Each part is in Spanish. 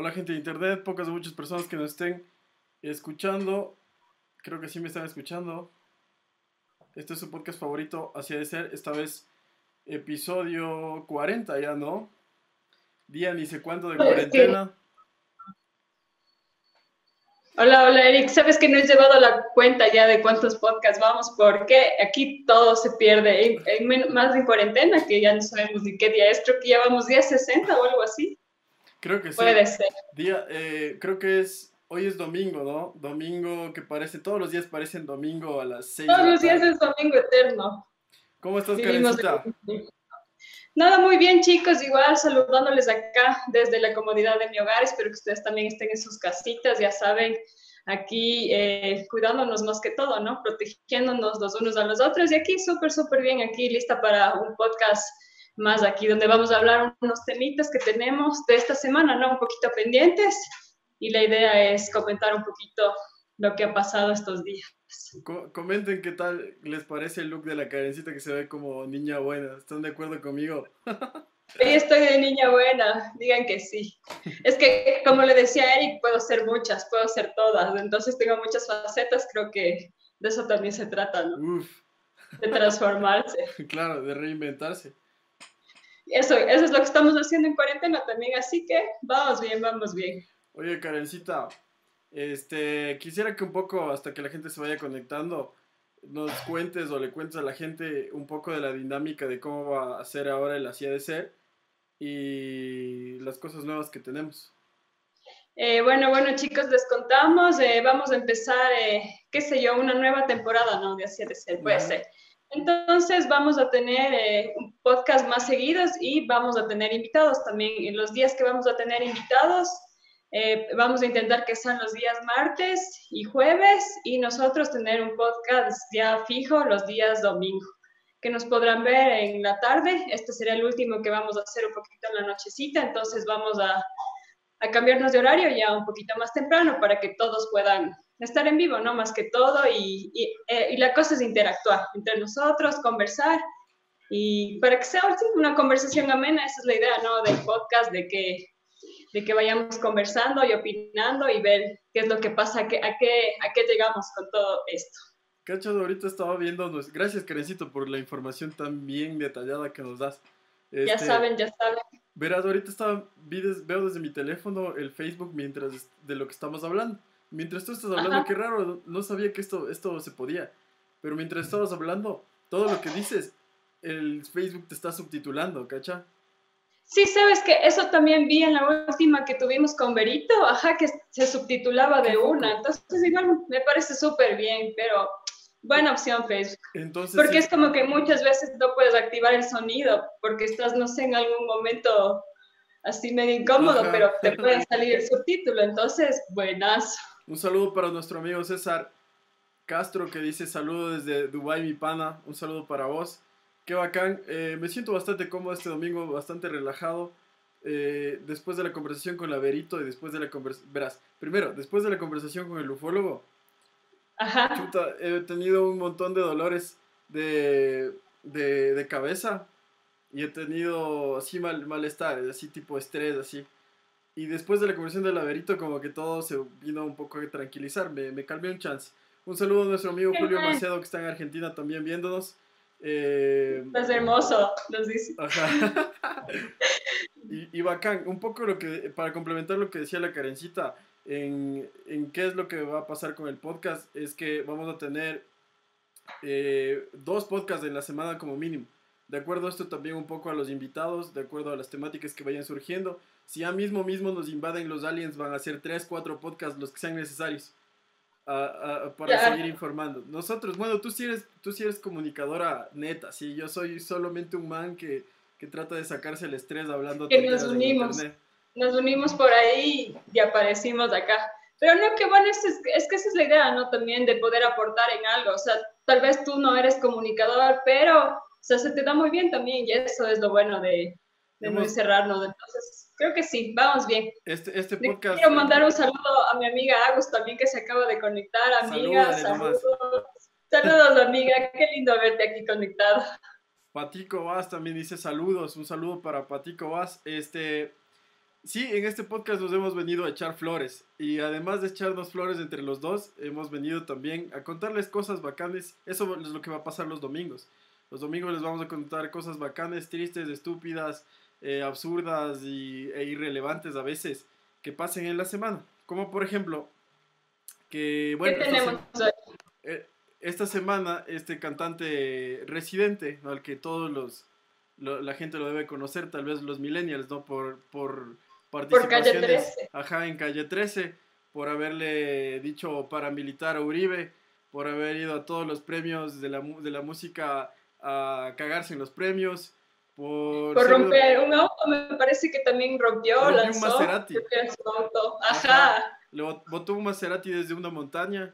Hola gente de internet, pocas o muchas personas que nos estén escuchando. Creo que sí me están escuchando. Este es su podcast favorito, así de ser. Esta vez episodio 40 ya, ¿no? Día ni sé cuánto de cuarentena. Hola, hola Eric. Sabes que no he llevado la cuenta ya de cuántos podcasts vamos porque aquí todo se pierde. En, más de cuarentena, que ya no sabemos ni qué día es, creo que ya vamos día 60 o algo así. Creo que sí. Puede ser. Día, eh, creo que es, hoy es domingo, ¿no? Domingo que parece, todos los días parecen domingo a las 6. Todos los días es domingo eterno. ¿Cómo estás, Karencita? Nada, muy bien, chicos. Igual saludándoles acá desde la comodidad de mi hogar. Espero que ustedes también estén en sus casitas, ya saben, aquí eh, cuidándonos más que todo, ¿no? Protegiéndonos los unos a los otros. Y aquí súper, súper bien, aquí lista para un podcast más aquí, donde vamos a hablar unos temitas que tenemos de esta semana, ¿no? Un poquito pendientes. Y la idea es comentar un poquito lo que ha pasado estos días. comenten qué tal les parece el look de la carencita que se ve como niña buena. ¿Están de acuerdo conmigo? Sí, estoy de niña buena, digan que sí. Es que, como le decía Eric, puedo ser muchas, puedo ser todas. Entonces tengo muchas facetas, creo que de eso también se trata, ¿no? Uf. De transformarse. claro, de reinventarse eso, eso es lo que estamos haciendo en cuarentena también, así que vamos bien, vamos bien. Oye, Karencita, este, quisiera que un poco, hasta que la gente se vaya conectando, nos cuentes o le cuentes a la gente un poco de la dinámica de cómo va a ser ahora el Así de Ser y las cosas nuevas que tenemos. Eh, bueno, bueno chicos, les contamos, eh, vamos a empezar, eh, qué sé yo, una nueva temporada, ¿no? De Así de Ser, puede ser. Entonces vamos a tener eh, podcast más seguidos y vamos a tener invitados también. En los días que vamos a tener invitados, eh, vamos a intentar que sean los días martes y jueves y nosotros tener un podcast ya fijo los días domingo, que nos podrán ver en la tarde. Este será el último que vamos a hacer un poquito en la nochecita, entonces vamos a cambiarnos de horario ya un poquito más temprano para que todos puedan estar en vivo, ¿no? Más que todo, y, y, eh, y, la cosa es interactuar entre nosotros, conversar, y para que sea una conversación amena, esa es la idea, ¿no? Del podcast, de que, de que vayamos conversando y opinando y ver qué es lo que pasa, a qué, a qué, a qué llegamos con todo esto. Cacho, ahorita estaba viendo, gracias Karencito por la información tan bien detallada que nos das. ya este, saben, ya saben. Verás, ahorita estaba, veo desde mi teléfono el Facebook mientras de lo que estamos hablando. Mientras tú estás hablando, qué raro, no sabía que esto, esto se podía. Pero mientras estabas hablando, todo lo que dices, el Facebook te está subtitulando, ¿cacha? Sí, sabes que eso también vi en la última que tuvimos con Berito, ajá, que se subtitulaba de una. Entonces, igual me parece súper bien, pero buena opción Facebook. Entonces, porque es como que muchas veces no puedes activar el sonido porque estás, no sé, en algún momento así medio incómodo, pero te puede salir el subtítulo. Entonces, buenas. Un saludo para nuestro amigo César Castro que dice saludo desde Dubai mi pana. Un saludo para vos. Qué bacán. Eh, me siento bastante cómodo este domingo, bastante relajado. Eh, después de la conversación con la Verito y después de la conversación... Verás, primero, después de la conversación con el ufólogo, Ajá. he tenido un montón de dolores de, de, de cabeza y he tenido así mal, malestar, así tipo estrés, así. Y después de la conversión del laberito, como que todo se vino un poco a tranquilizar, me, me calmé un chance. Un saludo a nuestro amigo Julio Macedo, que está en Argentina también viéndonos. Eh, Estás hermoso, nos dice. Ajá. y, y, bacán, un poco lo que, para complementar lo que decía la Karencita, en, en, qué es lo que va a pasar con el podcast, es que vamos a tener eh, dos podcasts en la semana como mínimo. De acuerdo a esto también un poco a los invitados, de acuerdo a las temáticas que vayan surgiendo. Si ya mismo mismo nos invaden los aliens, van a ser 3, 4 podcasts los que sean necesarios para seguir informando. Nosotros, bueno, tú sí eres, tú sí eres comunicadora neta, sí, yo soy solamente un man que, que trata de sacarse el estrés hablando. Que nos unimos, nos unimos por ahí y aparecimos acá. Pero no, que bueno, es, es, que esa es la idea, ¿no? También de poder aportar en algo. O sea, tal vez tú no eres comunicador, pero o sea, se te da muy bien también y eso es lo bueno de, de no encerrarnos. Entonces, creo que sí, vamos bien. Este, este podcast... Quiero mandar un saludo a mi amiga Agus también que se acaba de conectar. Amiga, saludos. Saludos, amiga. Qué lindo verte aquí conectada. Patico Vaz también dice saludos. Un saludo para Patico Vaz. Este, Sí, en este podcast nos hemos venido a echar flores y además de echarnos flores entre los dos, hemos venido también a contarles cosas bacanes. Eso es lo que va a pasar los domingos. Los domingos les vamos a contar cosas bacanes, tristes, estúpidas, eh, absurdas y, e irrelevantes a veces que pasen en la semana. Como por ejemplo, que bueno, ¿Qué tenemos hoy? eh, esta semana este cantante residente, ¿no? al que todos los lo- la gente lo debe conocer, tal vez los millennials, ¿no? Por, por Calle participaciones 13. ajá, en Calle 13, por haberle dicho paramilitar a Uribe, por haber ido a todos los premios de la, de la música a cagarse en los premios, por, Por ser un- romper un auto, me parece que también rompió, Rompió un lanzó. Maserati. creo que en su auto. Ajá. Ajá. le bot- botó un Maserati desde una montaña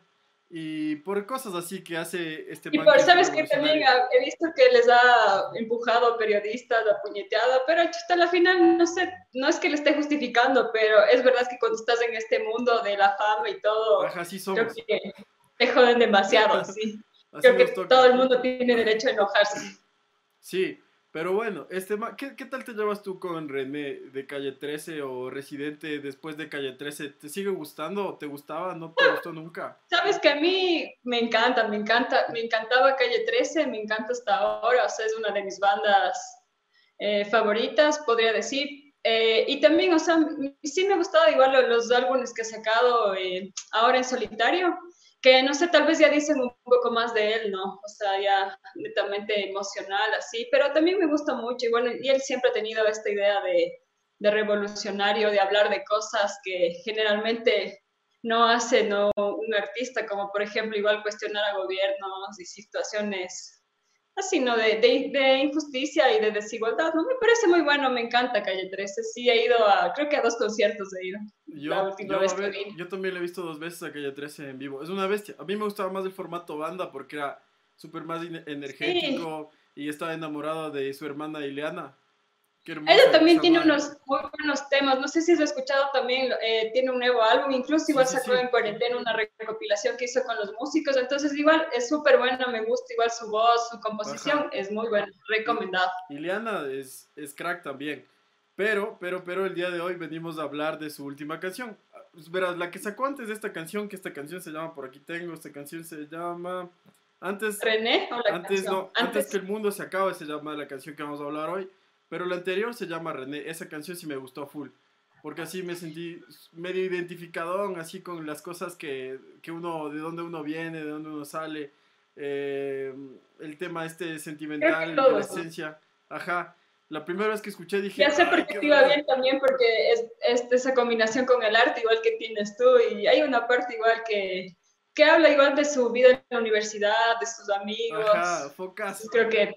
y por cosas así que hace este Y por, sabes que también he visto que les ha empujado periodistas, ha puñeteado, pero hasta la final, no sé, no es que le esté justificando, pero es verdad que cuando estás en este mundo de la fama y todo, Ajá, creo somos. que te joden demasiado, sí. Creo que todo el mundo tiene derecho a enojarse. Sí, pero bueno, este ¿qué, qué tal te llevas tú con René de Calle 13 o Residente después de Calle 13? ¿Te sigue gustando te gustaba? ¿No te gustó nunca? Sabes que a mí me encanta, me encanta, me encantaba Calle 13, me encanta hasta ahora, o sea, es una de mis bandas eh, favoritas, podría decir. Eh, y también, o sea, sí me ha gustado igual lo- los álbumes que ha sacado eh, ahora en solitario, que no sé, tal vez ya dicen un poco más de él, ¿no? O sea, ya netamente emocional, así, pero también me gusta mucho, bueno, y él siempre ha tenido esta idea de, de revolucionario, de hablar de cosas que generalmente no hace ¿no? un artista, como por ejemplo igual cuestionar a gobiernos y situaciones así, ¿no? De, de, de injusticia y de desigualdad, ¿no? Me parece muy bueno, me encanta Calle 13, sí he ido a, creo que a dos conciertos he ido. La Yo, última yo, vez que ver, yo también le he visto dos veces a Calle 13 en vivo. Es una bestia. A mí me gustaba más el formato banda porque era súper más energético y estaba enamorado de su hermana Ileana. Ella también tiene madre. unos muy buenos temas, no sé si has escuchado también, eh, tiene un nuevo álbum, incluso igual Sí, sí, sacó sí. en cuarentena una recopilación que hizo con los músicos, entonces igual es súper buena, me gusta igual su voz, su composición, Ajá. es muy buena, recomendado. Ileana es, es crack también. Pero, pero, pero el día de hoy venimos a hablar de su última canción. Ah, pues Verás, la que sacó antes de esta canción, que esta canción se llama Por aquí tengo, esta canción se llama... Antes, René o la antes, canción? no, antes que el mundo se acabe se llama la canción que vamos a hablar hoy. Pero la anterior se llama René. Esa canción sí me gustó full. Porque así me sentí medio identificadón, así con las cosas que, que uno, de dónde uno viene, de dónde uno sale. eh, el tema este sentimental, de todos, la esencia. Ajá. La primera vez que escuché dije... Ya sé "Ay, por qué te iba bacán". bien también, porque es, es esa combinación con el arte igual que tienes tú, y hay una parte igual que, que habla igual de su vida en la universidad, de sus amigos. Ajá, focas. Creo que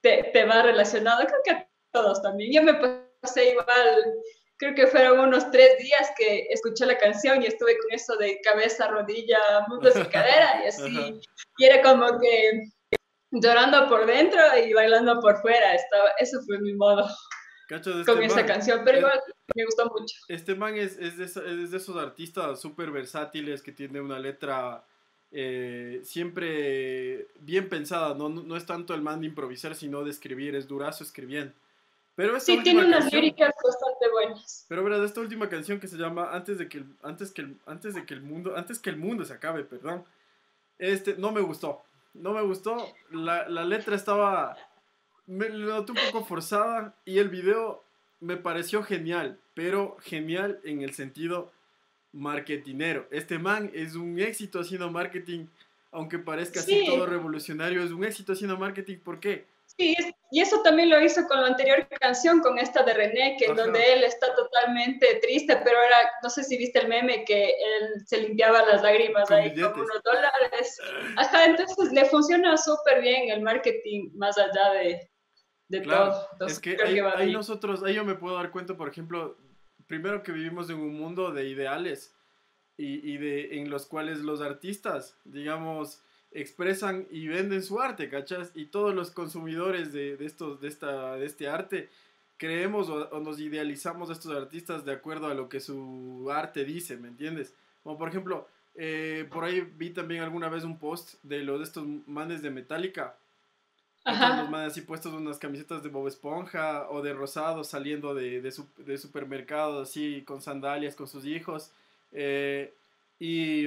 te, te va relacionado, creo que todos también. Yo me pasé igual, creo que fueron unos tres días que escuché la canción y estuve con eso de cabeza, rodilla, muslos y cadera, y así. Y era como que llorando por dentro y bailando por fuera. Estaba, eso fue mi modo Cacho de con este esa man. canción, pero Eh, igual me gustó mucho. Este man es, es, de, esa- es de esos artistas súper versátiles que tiene una letra eh, siempre bien pensada. ¿no? No, no es tanto el man de improvisar, sino de escribir. Es durazo escribiendo. Pero esta Sí, tiene unas canción- líricas bastante buenas. Pero verás, esta última canción que se llama Antes de que el, antes que el, antes de que el mundo, antes que el mundo se acabe, perdón. Este, no me gustó. No me gustó. La, la letra estaba, me la noté un poco forzada y el video me pareció genial, pero genial en el sentido marketinero. Este man es un éxito haciendo marketing, aunque parezca así Sí. todo revolucionario, es un éxito haciendo marketing. ¿Por qué? Sí, y eso también lo hizo con la anterior canción, con esta de René, que Ajá. donde él está totalmente triste, pero era, no sé si viste el meme, que él se limpiaba las lágrimas Con ahí billetes. con unos dólares. Ajá, entonces le funciona súper bien el marketing más allá de, de Claro, todo. Entonces, es que ahí, va ahí nosotros, ahí yo me puedo dar cuenta, por ejemplo, primero que vivimos en un mundo de ideales y, y de, en los cuales los artistas, digamos, expresan y venden su arte, ¿cachas? Y todos los consumidores de, de estos, de, esta, de este arte creemos o, o nos idealizamos a estos artistas de acuerdo a lo que su arte dice, ¿me entiendes? Como por ejemplo, eh, por ahí vi también alguna vez un post de los de estos manes de Metallica Los manes así puestos unas camisetas de Bob Esponja o de Rosado saliendo de, de, su, de supermercados así con sandalias con sus hijos. Eh, y,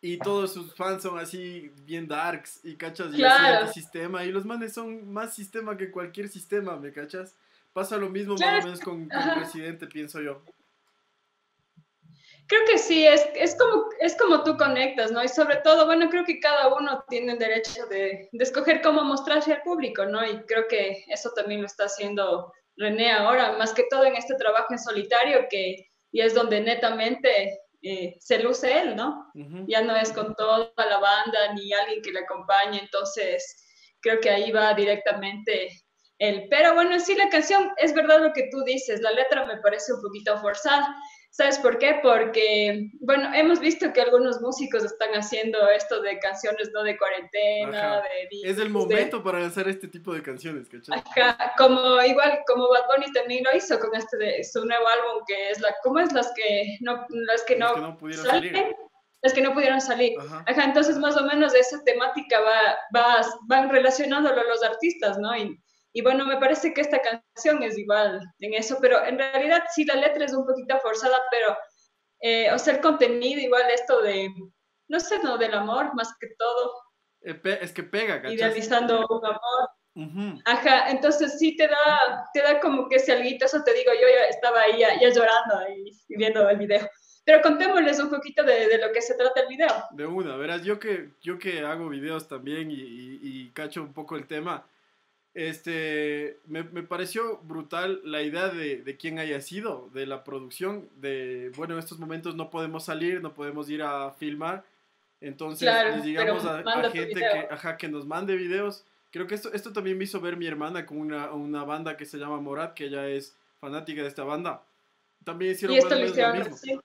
y todos sus fans son así bien darks y cachas y así sistema y los manes son más sistema que cualquier sistema, ¿me cachas? Pasa lo mismo más o menos con, con el presidente, pienso yo. Creo que sí, es, es, como, es como tú conectas, ¿no? Y sobre todo, bueno, creo que cada uno tiene el derecho de, de escoger cómo mostrarse al público, ¿no? Y creo que eso también lo está haciendo René ahora, más que todo en este trabajo en solitario, que y es donde netamente eh, se luce él, ¿no? Ya no es con toda la banda ni alguien que le acompañe, entonces creo que ahí va directamente él. Pero bueno, sí, la canción es verdad lo que tú dices, la letra me parece un poquito forzada. ¿Sabes por qué? Porque, bueno, hemos visto que algunos músicos están haciendo esto de canciones no de cuarentena, de... Es el momento para lanzar este tipo de canciones, ¿cachai? Ajá, como igual, como Bad Bunny también lo hizo con este de su nuevo álbum, que es la, ¿cómo es? Las que no, las que no, no pudieron salir. Las que no pudieron salir. Ajá. entonces más o menos de esa temática va, va, van relacionándolo los artistas, ¿no? Y, y bueno, me parece que esta canción es igual en eso, pero en realidad sí la letra es un poquito forzada, pero, eh, o sea, el contenido igual esto de, no sé, no, del amor más que todo. Eh, es que pega, ¿cachai? Idealizando un amor. Ajá, entonces sí te da, te da como que ese alguito, eso te digo, yo ya estaba ahí ya, llorando y, viendo el video. Pero contémosles un poquito de, de, lo que se trata el video. De una, verás, yo que, yo que hago videos también y, y, y cacho un poco el tema, este, me, me, pareció brutal la idea de, de, quién haya sido, de la producción, de, bueno, en estos momentos no podemos salir, no podemos ir a filmar, entonces les digamos a, gente que, ajá, que nos mande videos. Creo que esto, esto también me hizo ver mi hermana con una, una banda que se llama Morat, que ella es fanática de esta banda. También hicieron lo mismo.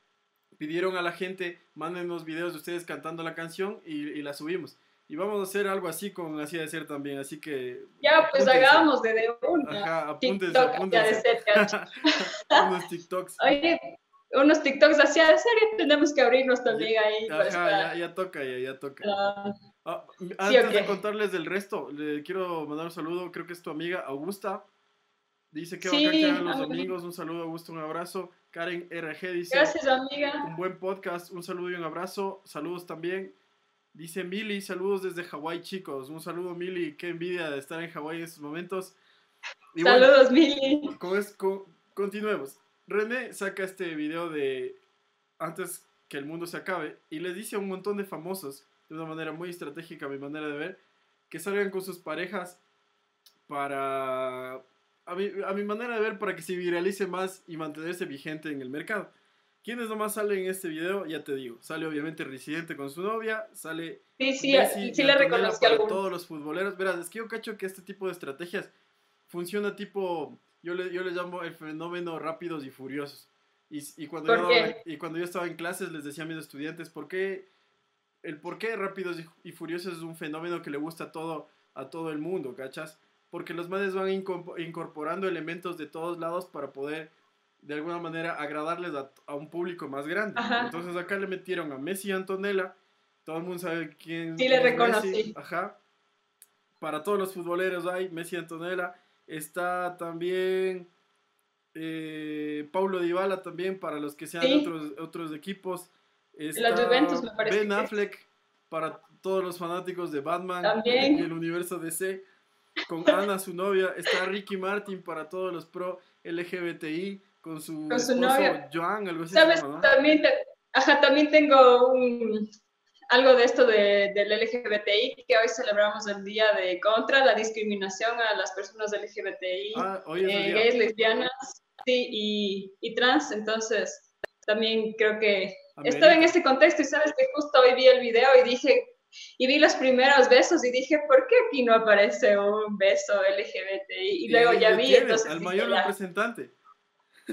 Pidieron a la gente, mándenos videos de ustedes cantando la canción y, y la subimos. Y vamos a hacer algo así con Así de Ser también, así que... Ya, pues hagamos de, de una. Ajá, apúntense, apúntense. unos TikToks. Oye, unos TikToks así de ser tenemos que abrirnos también ahí. Ajá, ya, ya, toca, ya, ya toca. Ah, antes de contarles del resto, le quiero mandar un saludo, creo que es tu amiga Augusta. Dice que sí, va a los domingos. Un saludo, Augusto, un abrazo. Karen RG dice: Gracias, amiga. Un buen podcast, un saludo y un abrazo. Saludos también. Dice Mili, saludos desde Hawái, chicos. Un saludo, Mili. Qué envidia de estar en Hawái en estos momentos. saludos, Mili. continuemos. René saca este video de antes que el mundo se acabe y le dice a un montón de famosos, de una manera muy estratégica, a mi manera de ver, que salgan con sus parejas para. A mi, a mi manera de ver, para que se viralice más y mantenerse vigente en el mercado. ¿Quiénes nomás salen en este video? Ya te digo. Sale obviamente Residente con su novia, sale Sí, sí, sí le reconocí para todos los futboleros. Verás, es que yo cacho que este tipo de estrategias funciona tipo, yo le, yo le llamo el fenómeno rápidos y furiosos. Y, y cuando yo, y cuando yo estaba en clases les decía a mis estudiantes, ¿por qué el por qué Rápidos y Furiosos es un fenómeno que le gusta a todo, a todo el mundo, ¿cachas? Porque los madres van incorporando elementos de todos lados para poder de alguna manera agradarles a, un público más grande. Entonces acá le metieron a Messi y Antonella, todo el mundo sabe quién, sí, le reconocí. Ajá. Para todos los futboleros hay Messi y Antonella. Está también eh, Paulo Dybala también para los que sean otros, otros equipos. Está La Juventus me parece. Ben Affleck para todos los fanáticos de Batman también. y el universo DC. Con Ana, su novia. Está Ricky Martin para todos los pro LGBTI con su, con su novia. Joan, algo así. ¿Sabes? también, ajá, también tengo un, algo de esto de, del LGBTI, que hoy celebramos el día de contra la discriminación a las personas LGBTI, ah, eh, gays, lesbianas sí, y, y, trans. Entonces, también creo que estaba en este contexto y sabes que justo hoy vi el video y dije, y vi los primeros besos y dije, ¿por qué aquí no aparece un beso LGBTI? Y, luego ya vi, entonces... Al mayor representante.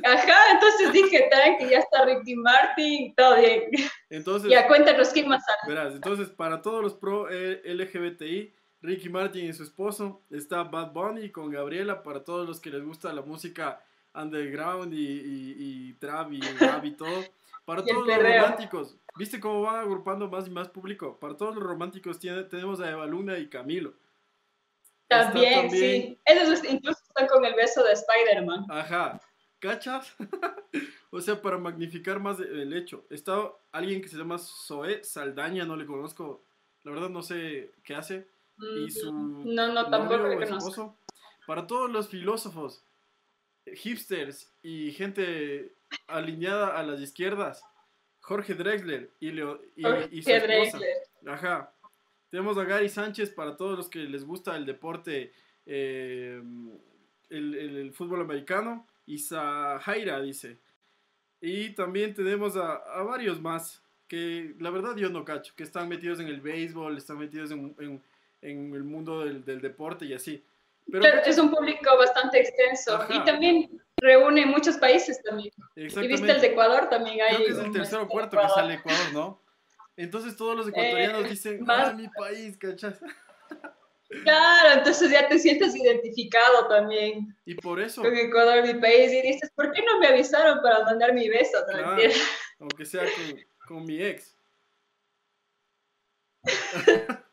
Ajá, entonces dije, que ya está Ricky Martin, todo bien. Entonces, ya cuéntanos quién más sale. Verás, entonces para todos los pro eh, LGBTI, Ricky Martin y su esposo, está Bad Bunny con Gabriela, para todos los que les gusta la música underground y, y, y trap y rap y todo. Para todos los románticos, ¿viste cómo van agrupando más y más público? Para todos los románticos tiene, tenemos a Eva Luna y Camilo. También, sí. Esos incluso están con el beso de Spider-Man. Ajá. ¿Cachas? o sea, para magnificar más el hecho. Está alguien que se llama Zoe Saldaña, no le conozco. La verdad no sé qué hace. Y su no, no, tampoco le conozco. Para todos los filósofos, hipsters y gente alineada a las izquierdas, Jorge Drexler y, Leo, y, y su esposa. Ajá. Tenemos a Gary Sánchez para todos los que les gusta el deporte, eh, el, fútbol americano. Y Jaira dice. Y también tenemos a, varios más que la verdad yo no cacho, que están metidos en el béisbol, están metidos en, el mundo del, deporte y así. Pero, es un público bastante extenso y también reúne muchos países también. Y viste el de Ecuador también hay. Creo que es el tercero o cuarto que sale Ecuador, ¿no? Entonces todos los ecuatorianos eh, dicen, ah, mi país, ¿cachas? Claro, entonces ya te sientes identificado también. Y por eso. Con Ecuador, mi país, y dices, ¿por qué no me avisaron para mandar mi beso? Claro, aunque sea con, mi ex.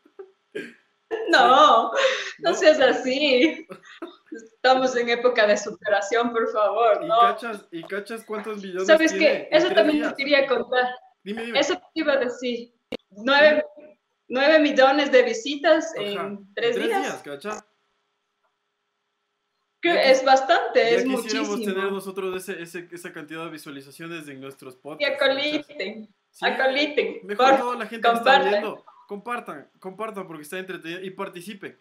no, no, seas así. Estamos en época de superación, por favor. ¿Y, cachas, ¿y cachas cuántos millones ¿Sabes qué? Eso también te quería contar. Dime, dime. Eso te iba a decir. Nueve, millones de visitas en tres, tres días. Que es bastante, es muchísimo. quisiéramos tener nosotros ese, ese, esa cantidad de visualizaciones en nuestros podcasts. Y acoliten, sí, acoliten. Mejor toda la gente que está viendo. Compartan, compartan porque está entretenido y participen.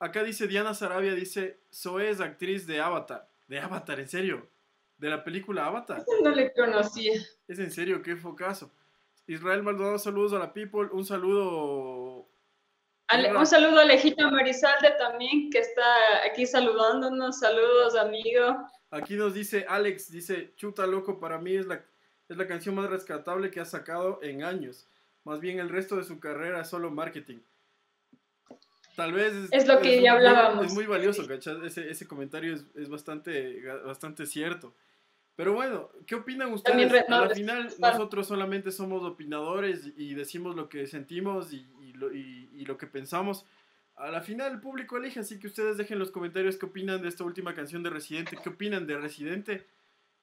Acá dice Diana Sarabia, dice, Zoe es actriz de Avatar. De Avatar, en serio de la película Avatar. No le conocía. Es en serio, qué focazo. Israel Maldonado, saludos a la people. Un saludo. un saludo a Lejita Marizalde también, que está aquí saludándonos. Saludos, amigo. Aquí nos dice Alex, dice, Chuta Loco, para mí es la, es la canción más rescatable que ha sacado en años. Más bien el resto de su carrera es solo marketing. Tal vez es, lo que ya hablábamos. Es muy valioso, Ese, ese comentario es, es, bastante, bastante cierto. Pero bueno, ¿qué opinan ustedes? Al final nosotros solamente somos opinadores y decimos lo que sentimos y, lo, que pensamos. A la final el público elige, así que ustedes dejen los comentarios qué opinan de esta última canción de Residente, qué opinan de Residente.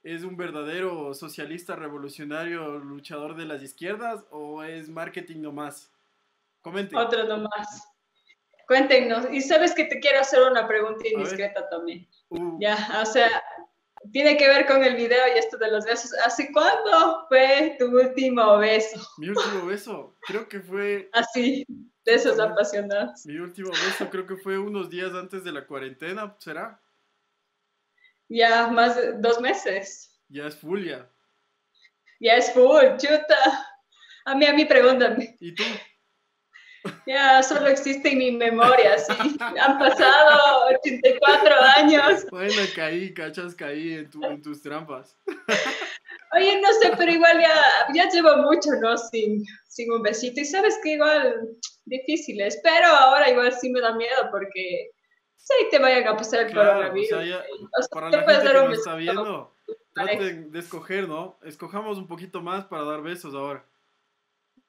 ¿Es un verdadero socialista, revolucionario, luchador de las izquierdas o es marketing nomás? Comenten. Otro nomás. Cuéntenos. Y sabes que te quiero hacer una pregunta indiscreta también. Uh. Ya, o sea, tiene que ver con el video y esto de los besos. ¿Hace cuándo fue tu último beso? Mi último beso, creo que fue... Así, de esos apasionados. Mi último beso creo que fue unos días antes de la cuarentena, ¿será? Ya, más de dos meses. Ya es full, ya. Ya es full, chuta. A mí, a mí, pregúntame. ¿Y tú? Ya, solo existe en mi memoria, sí. Han pasado 84 años. Bueno, caí, cachas, caí en, tu, en tus trampas. Oye, no sé, pero igual ya, ya llevo mucho, ¿no? Sin, sin un besito. Y sabes que igual difíciles, pero ahora igual sí me da miedo porque sí te vayan a pasar el coronavirus. O sea, ya, para la gente que nos está viendo, traten de escoger, ¿no? Escojamos un poquito más para dar besos ahora.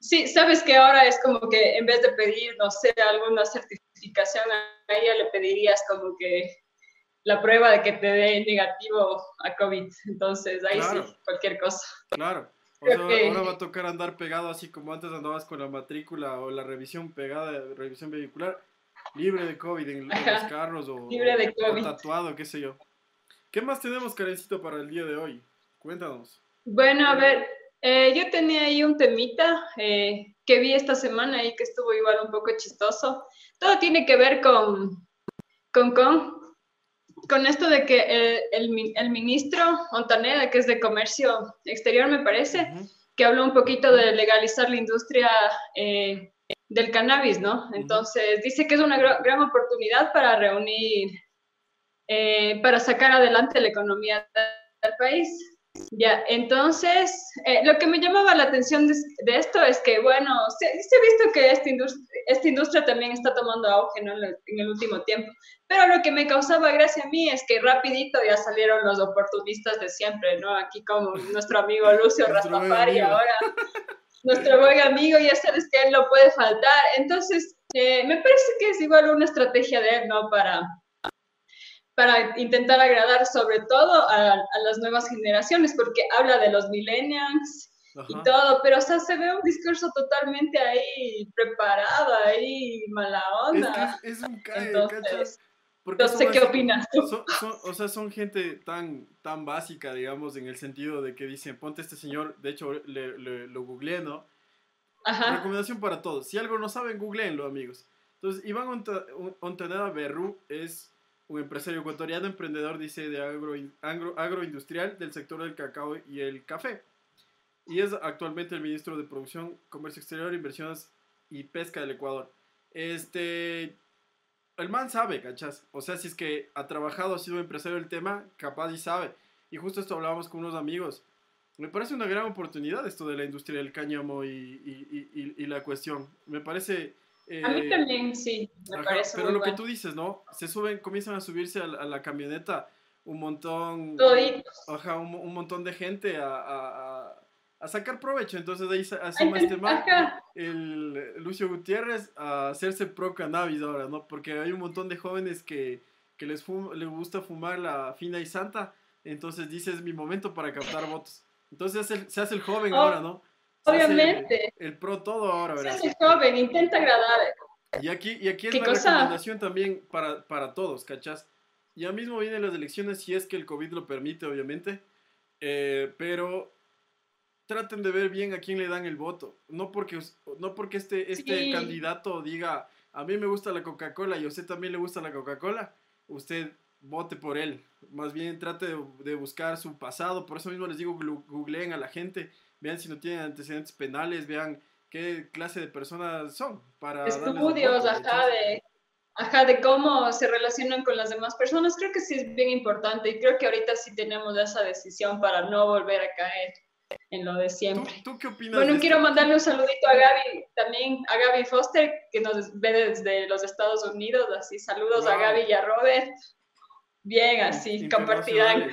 Sí, sabes que ahora es como que en vez de pedir, no sé, alguna certificación, a ella le pedirías como que la prueba de que te dé negativo a COVID. Entonces, ahí sí, cualquier cosa. Claro. O sea, ahora va a tocar andar pegado así como antes andabas con la matrícula o la revisión pegada, revisión vehicular, libre de COVID en, los carros o, libre de COVID. tatuado, qué sé yo. ¿Qué más tenemos, Karencito, para el día de hoy? Cuéntanos. Bueno, a ver, eh, yo tenía ahí un temita eh, que vi esta semana y que estuvo igual un poco chistoso. Todo tiene que ver con, con, con, esto de que el, el, ministro Montaneda, que es de Comercio Exterior, me parece, que habló un poquito de legalizar la industria eh, del cannabis, ¿no? Entonces, dice que es una gran oportunidad para reunir, para sacar adelante la economía del país. Ya, entonces, eh, lo que me llamaba la atención de, esto es que, bueno, se, ha visto que esta industria, esta industria también está tomando auge ¿no? en, el, último tiempo, pero lo que me causaba gracia a mí es que rapidito ya salieron los oportunistas de siempre, ¿no? Aquí como nuestro amigo Lucio Rastafari ahora, nuestro buen amigo, ya sabes que él no puede faltar. Entonces, Eh, me parece que es igual una estrategia de él, ¿no? Para, para intentar agradar sobre todo a, a las nuevas generaciones, porque habla de los millennials, y todo, pero o sea, se ve un discurso totalmente ahí preparado, ahí mala onda. Es, es un cae, Entonces, no sé qué opinas tú. o sea, son gente tan, tan básica, digamos, en el sentido de que dicen, ponte este señor, de hecho le, lo googleé, ¿no? Ajá. Recomendación para todos. Si algo no saben, googleenlo, amigos. Entonces, Iván Ontaneda Berru es un empresario ecuatoriano, emprendedor, dice, de agro, agro, agroindustrial del sector del cacao y el café y es actualmente el ministro de Producción, Comercio Exterior, Inversiones y Pesca del Ecuador. Este, el man sabe, ¿cachas? O sea, si es que ha trabajado, ha sido empresario del tema, capaz y sabe. Y justo esto hablábamos con unos amigos. Me parece una gran oportunidad esto de la industria del cáñamo y, y, y, la cuestión. Me parece... Eh, a mí también, sí, me parece Pero lo que tú dices, ¿no? Se suben, comienzan a subirse a la, camioneta un montón... Ajá, un, un, montón de gente a a sacar provecho. Entonces ahí asoma este man, el Lucio Gutiérrez, a hacerse pro cannabis ahora, ¿no? Porque hay un montón de jóvenes que, que les, les gusta fumar la fina y santa. Entonces dice, es mi momento para captar votos. Entonces se hace el joven oh, ahora, ¿no? Obviamente. El, pro todo ahora, ¿verdad? El joven, intenta agradar. Y aquí, y aquí es una recomendación también para, para todos, ¿cachás? Ya mismo vienen las elecciones, si es que el COVID lo permite, obviamente. Eh, pero traten de ver bien a quién le dan el voto. No porque, no porque este, este candidato diga, a mí me gusta la Coca-Cola y a usted también le gusta la Coca-Cola, usted vote por él. Más bien trate de, buscar su pasado. Por eso mismo les digo, googleen a la gente, vean si no tienen antecedentes penales, vean qué clase de personas son. Para Estudios, ajá, de, ajá, de cómo se relacionan con las demás personas. Creo que sí es bien importante y creo que ahorita sí tenemos esa decisión para no volver a caer en lo de siempre. ¿Tú, qué opinas? Bueno, quiero mandarle un saludito a Gaby, también a Gaby Foster, que nos ve desde los Estados Unidos, así saludos a Gaby y a Robert. Bien, así, compartirán.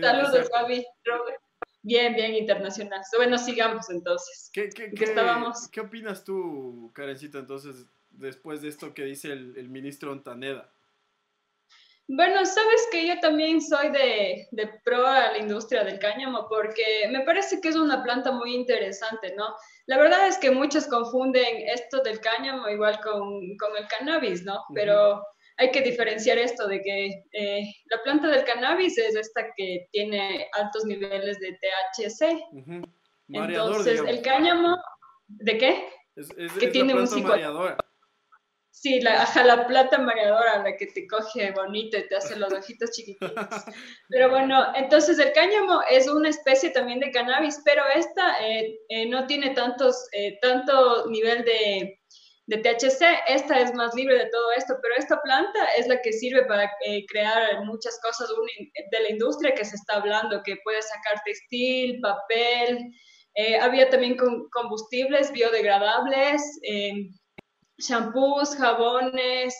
Saludos, Gaby, Robert. Bien, bien, internacional. Bueno, sigamos entonces. ¿Qué, qué, qué, estábamos? ¿qué opinas tú, Karencita, entonces, después de esto que dice el, el ministro Ontaneda? Bueno, sabes que yo también soy de, de, pro a la industria del cáñamo porque me parece que es una planta muy interesante, ¿no? La verdad es que muchos confunden esto del cáñamo igual con, con el cannabis, ¿no? Pero hay que diferenciar esto de que eh, la planta del cannabis es esta que tiene altos niveles de THC. Entonces, el cáñamo, ¿de qué? Es, que tiene un psico... Sí, la, la plata mareadora, la que te coge bonito y te hace los ojitos chiquititos. Pero bueno, entonces el cáñamo es una especie también de cannabis, pero esta eh, eh, no tiene tantos, eh, tanto nivel de, de, THC. Esta es más libre de todo esto, pero esta planta es la que sirve para crear muchas cosas de la industria que se está hablando, que puede sacar textil, papel. había también combustibles biodegradables shampoos, jabones,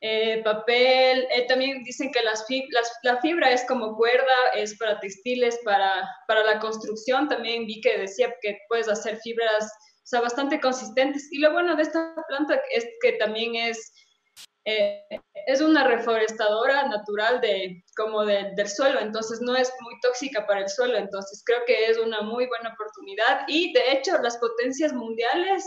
eh, papel. Eh, también dicen que las, la fibra es como cuerda, es para textiles, para, para la construcción. También vi que decía que puedes hacer fibras o sea, bastante consistentes. Y lo bueno de esta planta es que también es, eh, es una reforestadora natural de, como del suelo, entonces no es muy tóxica para el suelo. Entonces creo que es una muy buena oportunidad. Y de hecho, las potencias mundiales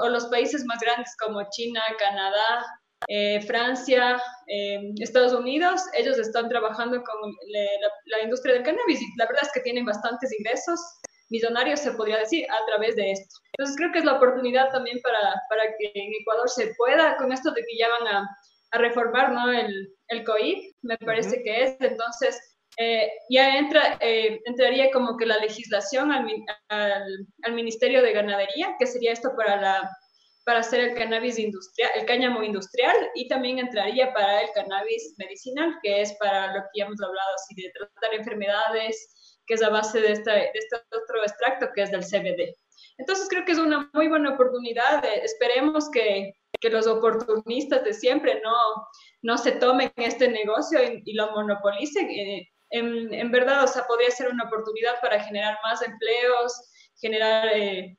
o, los países más grandes como China, Canadá, eh, Francia, eh, Estados Unidos, ellos están trabajando con la, industria del cannabis y la verdad es que tienen bastantes ingresos millonarios, se podría decir, a través de esto. Entonces creo que es la oportunidad también para, para que en Ecuador se pueda, con esto de que ya van a, a reformar ¿no? el, el COIP, me parece que es, entonces eh, ya entra, eh, entraría como que la legislación al, al, Ministerio de Ganadería, que sería esto para, la, para hacer el cannabis industrial, el cáñamo industrial, y también entraría para el cannabis medicinal, que es para lo que ya hemos hablado, así de tratar enfermedades, que es a base de, esta, de este otro extracto que es del CBD. Entonces creo que es una muy buena oportunidad. esperemos que, que, los oportunistas de siempre no, no se tomen este negocio y, lo monopolicen. Eh, en, verdad, o sea, podría ser una oportunidad para generar más empleos, generar, eh,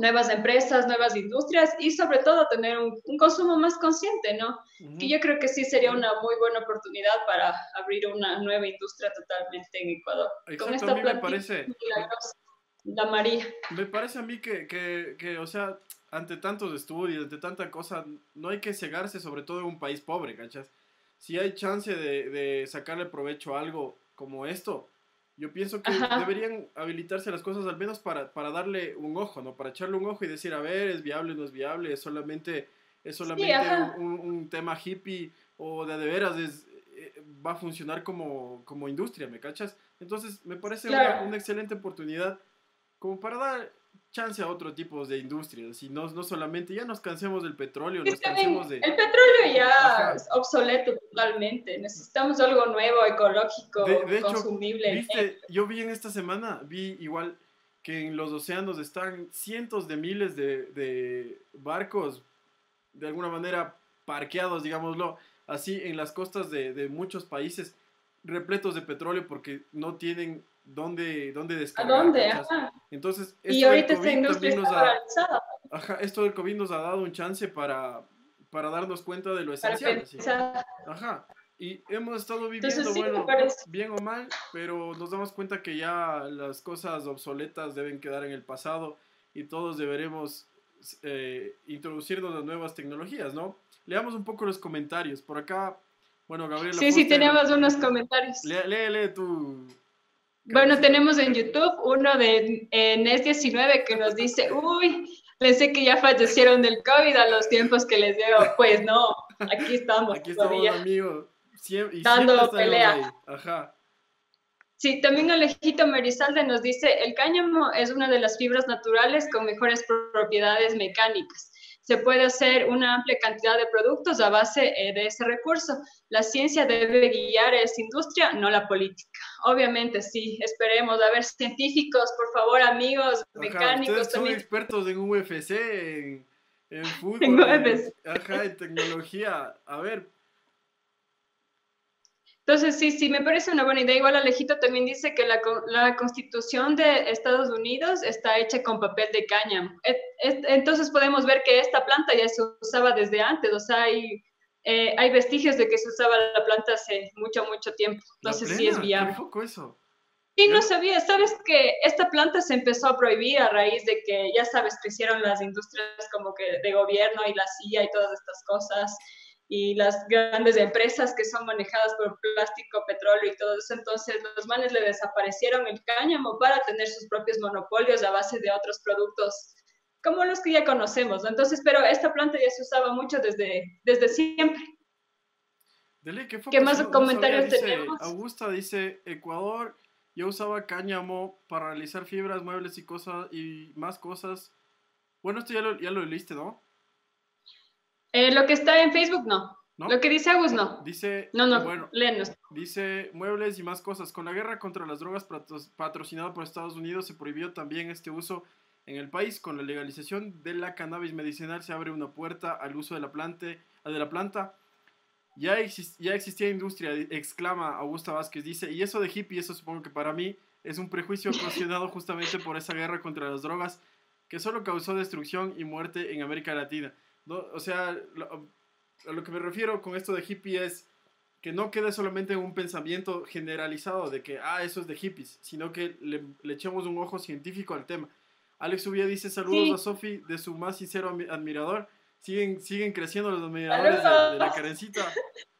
nuevas empresas, nuevas industrias y sobre todo tener un, consumo más consciente, ¿no? Que yo creo que sí sería una muy buena oportunidad para abrir una nueva industria totalmente en Ecuador. Con esta a mí me parece... La María. Me parece a mí que, que, que, o sea, ante tantos estudios, ante tanta cosa, no hay que cegarse, sobre todo en un país pobre, ¿cachas? Si hay chance de, de sacarle provecho a algo como esto, yo pienso que deberían habilitarse las cosas al menos para, para, darle un ojo, ¿no? Para echarle un ojo y decir, a ver, es viable, no es viable, es solamente, es solamente un, un, tema hippie o de de veras es, eh, va a funcionar como, como industria, ¿me cachas? Entonces, me parece una, una, excelente oportunidad como para dar chance a otro tipo de industrias y no, no solamente, ya nos cansemos del petróleo, nos cansemos de... El petróleo ya es obsoleto totalmente, necesitamos algo nuevo, ecológico, consumible. Viste, yo vi en esta semana, vi igual que en los océanos están cientos de miles de, de barcos, de alguna manera parqueados, digámoslo, así en las costas de, de muchos países repletos de petróleo porque no tienen dónde, dónde descargar. ¿A dónde? Ajá. Entonces, esto y ahorita esta industria está ajá, esto del COVID nos ha dado un chance para, para darnos cuenta de lo esencial. Ajá. Y hemos estado viviendo, bueno, bien o mal, pero nos damos cuenta que ya las cosas obsoletas deben quedar en el pasado y todos deberemos eh, introducirnos las nuevas tecnologías, ¿no? Leamos un poco los comentarios. Por acá, bueno, Gabriela. Sí, sí, tenemos unos comentarios. Lee, lee, lee tu, bueno, tenemos en YouTube uno de eh, NES19 que nos dice, uy, pensé que ya fallecieron del COVID a los tiempos que les veo. Pues no, aquí estamos aquí todavía. Estamos, amigos. dando pelea. Ajá. Sí, también Alejito Merizalde nos dice, el cáñamo es una de las fibras naturales con mejores propiedades mecánicas se puede hacer una amplia cantidad de productos a base eh, de ese recurso. La ciencia debe guiar a esa industria, no la política. Obviamente, sí, esperemos. A ver, científicos, por favor, amigos, mecánicos. Ustedes son expertos en UFC, en, en fútbol, en, ajá, en tecnología. A ver, entonces, sí, sí, me parece una buena idea. Igual Alejito también dice que la, la constitución de Estados Unidos está hecha con papel de cáñamo. Entonces podemos ver que esta planta ya se usaba desde antes, o sea, hay, eh, hay vestigios de que se usaba la planta hace mucho, mucho tiempo. Entonces sí es viable. ¿Qué eso? Sí, no sabía. Sabes que esta planta se empezó a prohibir a raíz de que, ya sabes, crecieron las industrias como que de gobierno y la CIA y todas estas cosas y las grandes empresas que son manejadas por plástico, petróleo y todo eso. Entonces los manes le desaparecieron el cáñamo para tener sus propios monopolios a base de otros productos como los que ya conocemos. Entonces, pero esta planta ya se usaba mucho desde, desde siempre. ¿qué, más comentarios tenemos? Augusta dice, Ecuador, yo usaba cáñamo para realizar fibras, muebles y cosas y más cosas. Bueno, esto ya lo, ya lo leíste, ¿no? Eh, lo que está en Facebook, no. Lo que dice Agus, no. Dice, no, no, bueno, Dice muebles y más cosas. Con la guerra contra las drogas patrocinada por Estados Unidos se prohibió también este uso en el país. Con la legalización de la cannabis medicinal se abre una puerta al uso de la, planta, de la planta. Ya, ya existía industria, exclama Augusta Vázquez. Dice, y eso de hippie, eso supongo que para mí es un prejuicio ocasionado justamente por esa guerra contra las drogas que solo causó destrucción y muerte en América Latina. O sea, a lo que me refiero con esto de hippie es que no quede solamente un pensamiento generalizado de que, ah, eso es de hippies, sino que le, echemos un ojo científico al tema. Alex Ubía dice saludos a Sofi de su más sincero admirador. Siguen, siguen creciendo los admiradores de, la carencita.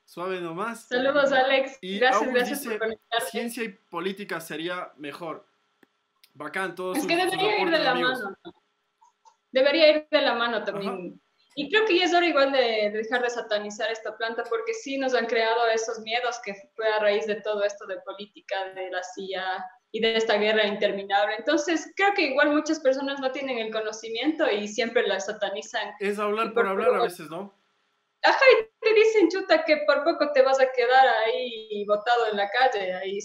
Suave nomás. Saludos, Alex. Y gracias, gracias por conectarte. Ciencia y política sería mejor. Bacán, todos Es que debería ir de la mano. Debería ir de la mano también. Y creo que ya es hora igual de, dejar de satanizar esta planta porque sí nos han creado esos miedos que fue a raíz de todo esto de política, de la CIA y de esta guerra interminable. Entonces creo que igual muchas personas no tienen el conocimiento y siempre la satanizan. Es hablar por, hablar a veces, ¿no? Ajá, y te dicen, chuta, que por poco te vas a quedar ahí botado en la calle, ahí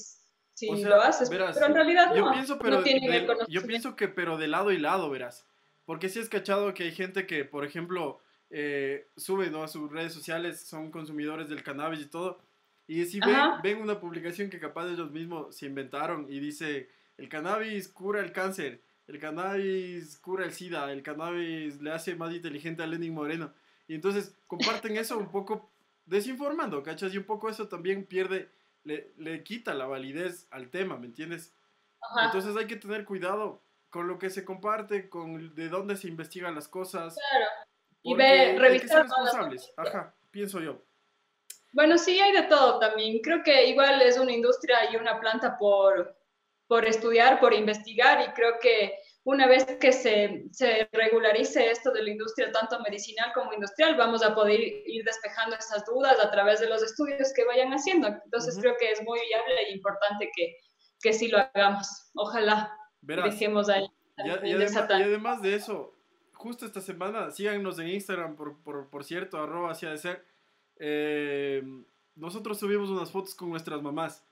si lo haces, pero en realidad no, pienso, pero tienen el conocimiento. Yo pienso que, pero de lado y lado, verás. Porque si es cachado que hay gente que, por ejemplo, eh, sube ¿no? a sus redes sociales, son consumidores del cannabis y todo. Y si ven, una publicación que capaz ellos mismos se inventaron y dice, el cannabis cura el cáncer, el cannabis cura el SIDA, el cannabis le hace más inteligente a Lenin Moreno. Y entonces comparten eso un poco desinformando, ¿cachas? Y un poco eso también pierde, le, le quita la validez al tema, ¿me entiendes? Entonces hay que tener cuidado con lo que se comparte, con de dónde se investigan las cosas. Claro. Y ve, revisar. responsables. Ajá, pienso yo. Bueno, sí, hay de todo también. Creo que igual es una industria y una planta por, por estudiar, por investigar y creo que una vez que se, se, regularice esto de la industria, tanto medicinal como industrial, vamos a poder ir despejando esas dudas a través de los estudios que vayan haciendo. Entonces creo que es muy viable e importante que, que sí lo hagamos. Ojalá dejemos ahí. Y, además, de eso, justo esta semana, síganos en Instagram, por, por, por cierto, arroba de ser. Eh, nosotros subimos unas fotos con nuestras mamás,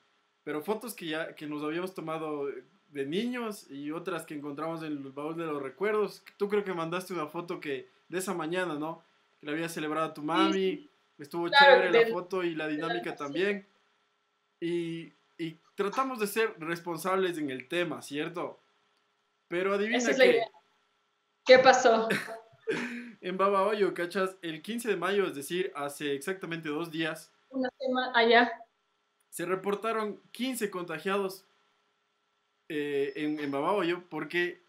pero fotos que ya que nos habíamos tomado de niños y otras que encontramos en el baúl de los recuerdos. Tú creo que mandaste una foto que de esa mañana, ¿no? Que la había celebrado a tu mami. Estuvo chévere la foto y la dinámica también. Y, y, tratamos de ser responsables en el tema, ¿cierto? Pero adivina qué. ¿Qué pasó? en Babahoyo, ¿cachas? El 15 de mayo, es decir, hace exactamente dos días. Una semana allá. Se reportaron 15 contagiados eh, en, en Babahoyo porque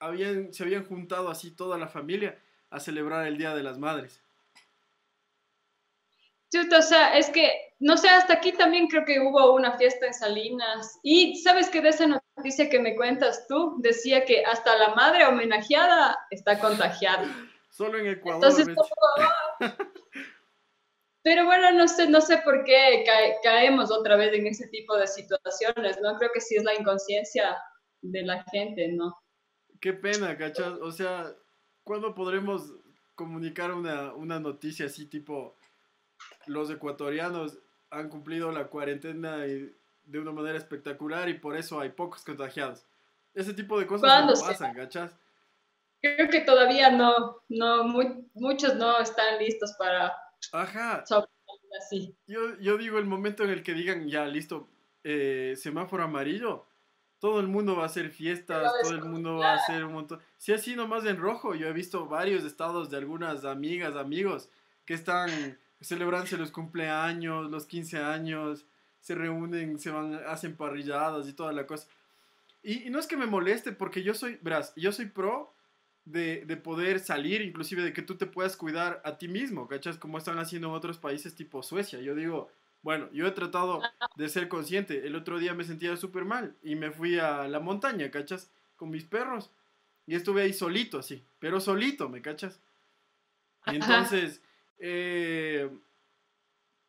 habían, se habían juntado así toda la familia a celebrar el Día de las Madres. o sea, es que, no sé, hasta aquí también creo que hubo una fiesta en Salinas. Y sabes que de esa noticia que me cuentas tú, decía que hasta la madre homenajeada está contagiada. Solo en Ecuador. Entonces, pero bueno, no sé, no sé por qué caemos otra vez en ese tipo de situaciones, ¿no? Creo que sí es la inconsciencia de la gente, ¿no? Qué pena, ¿cachas? O sea, ¿cuándo podremos comunicar una, una noticia así tipo los ecuatorianos han cumplido la cuarentena de una manera espectacular y por eso hay pocos contagiados? Ese tipo de cosas no pasan, ¿cachas? Creo que todavía no, no, muchos no están listos para Ajá. Yo, yo digo el momento en el que digan, ya, listo, eh, semáforo amarillo, todo el mundo va a hacer fiestas, todo el mundo va a hacer un montón. Si así nomás en rojo, yo he visto varios estados de algunas amigas, amigos, que están celebrándose los cumpleaños, los 15 años, se reúnen, se van, hacen parrilladas y toda la cosa. Y, y no es que me moleste, porque yo soy, verás, yo soy pro de, de, poder salir, inclusive de que tú te puedas cuidar a ti mismo, ¿cachas? Como están haciendo en otros países tipo Suecia. Yo digo, bueno, yo he tratado de ser consciente. El otro día me sentía súper mal y me fui a la montaña, ¿cachas? Con mis perros. Y estuve ahí solito, así, pero solito, ¿me cachas? Y entonces, eh,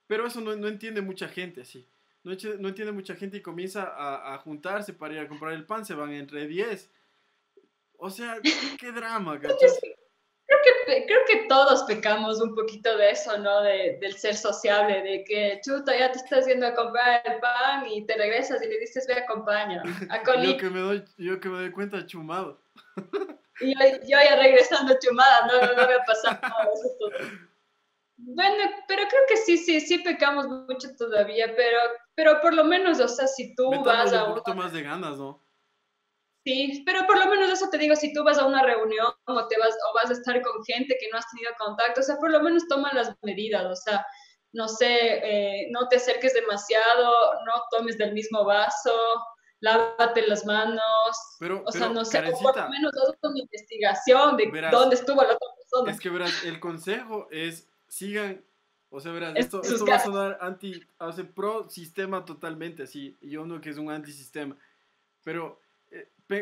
pero eso no, no, entiende mucha gente, así. No, no, entiende mucha gente y comienza a, a juntarse para ir a comprar el pan, se van entre 10 o sea, qué drama, Creo que, creo que todos pecamos un poquito de eso, ¿no? De, del ser sociable, de que chuta, ya te estás yendo a comprar el pan y te regresas y le dices, ve, acompaña. A yo, que me doy, yo que me doy cuenta chumado. Y yo, yo ya regresando chumada, no, no, no me ha pasado nada eso Bueno, pero creo que sí, sí, sí pecamos mucho todavía, pero, pero por lo menos, o sea, si tú vas a... un poquito más de ganas, ¿no? Sí, pero por lo menos eso te digo, si tú vas a una reunión o, te vas, o vas a estar con gente que no has tenido contacto, o sea, por lo menos toma las medidas, o sea, no sé, eh, no te acerques demasiado, no tomes del mismo vaso, lávate las manos, pero, o sea, no sé, por lo menos haz una investigación de dónde estuvo la otra persona. Es que verás, el consejo es, sigan, o sea, verás, esto, esto va a sonar anti, o sea, pro sistema totalmente, así, y yo no que es un antisistema, pero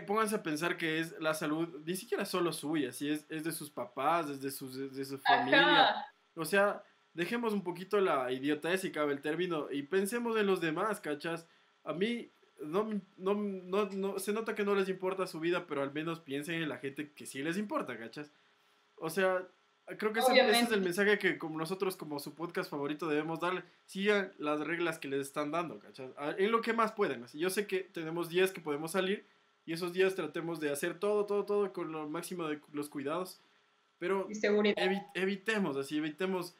pónganse a pensar que es la salud, ni siquiera solo suya, si es, es de sus papás, es de, de su familia. O sea, dejemos un poquito la idiotez, si cabe el término, y pensemos en los demás, ¿cachas? A mí no, no, no, no, se nota que no les importa su vida, pero al menos piensen en la gente que sí les importa, ¿cachas? O sea, creo que ese, ese, es el mensaje que como nosotros, como su podcast favorito, debemos darle. Sigan las reglas que les están dando, ¿cachas? En lo que más pueden. Yo sé que tenemos días que podemos salir, y esos días tratemos de hacer todo, todo, todo con lo máximo de los cuidados. Pero evitemos, así, evitemos.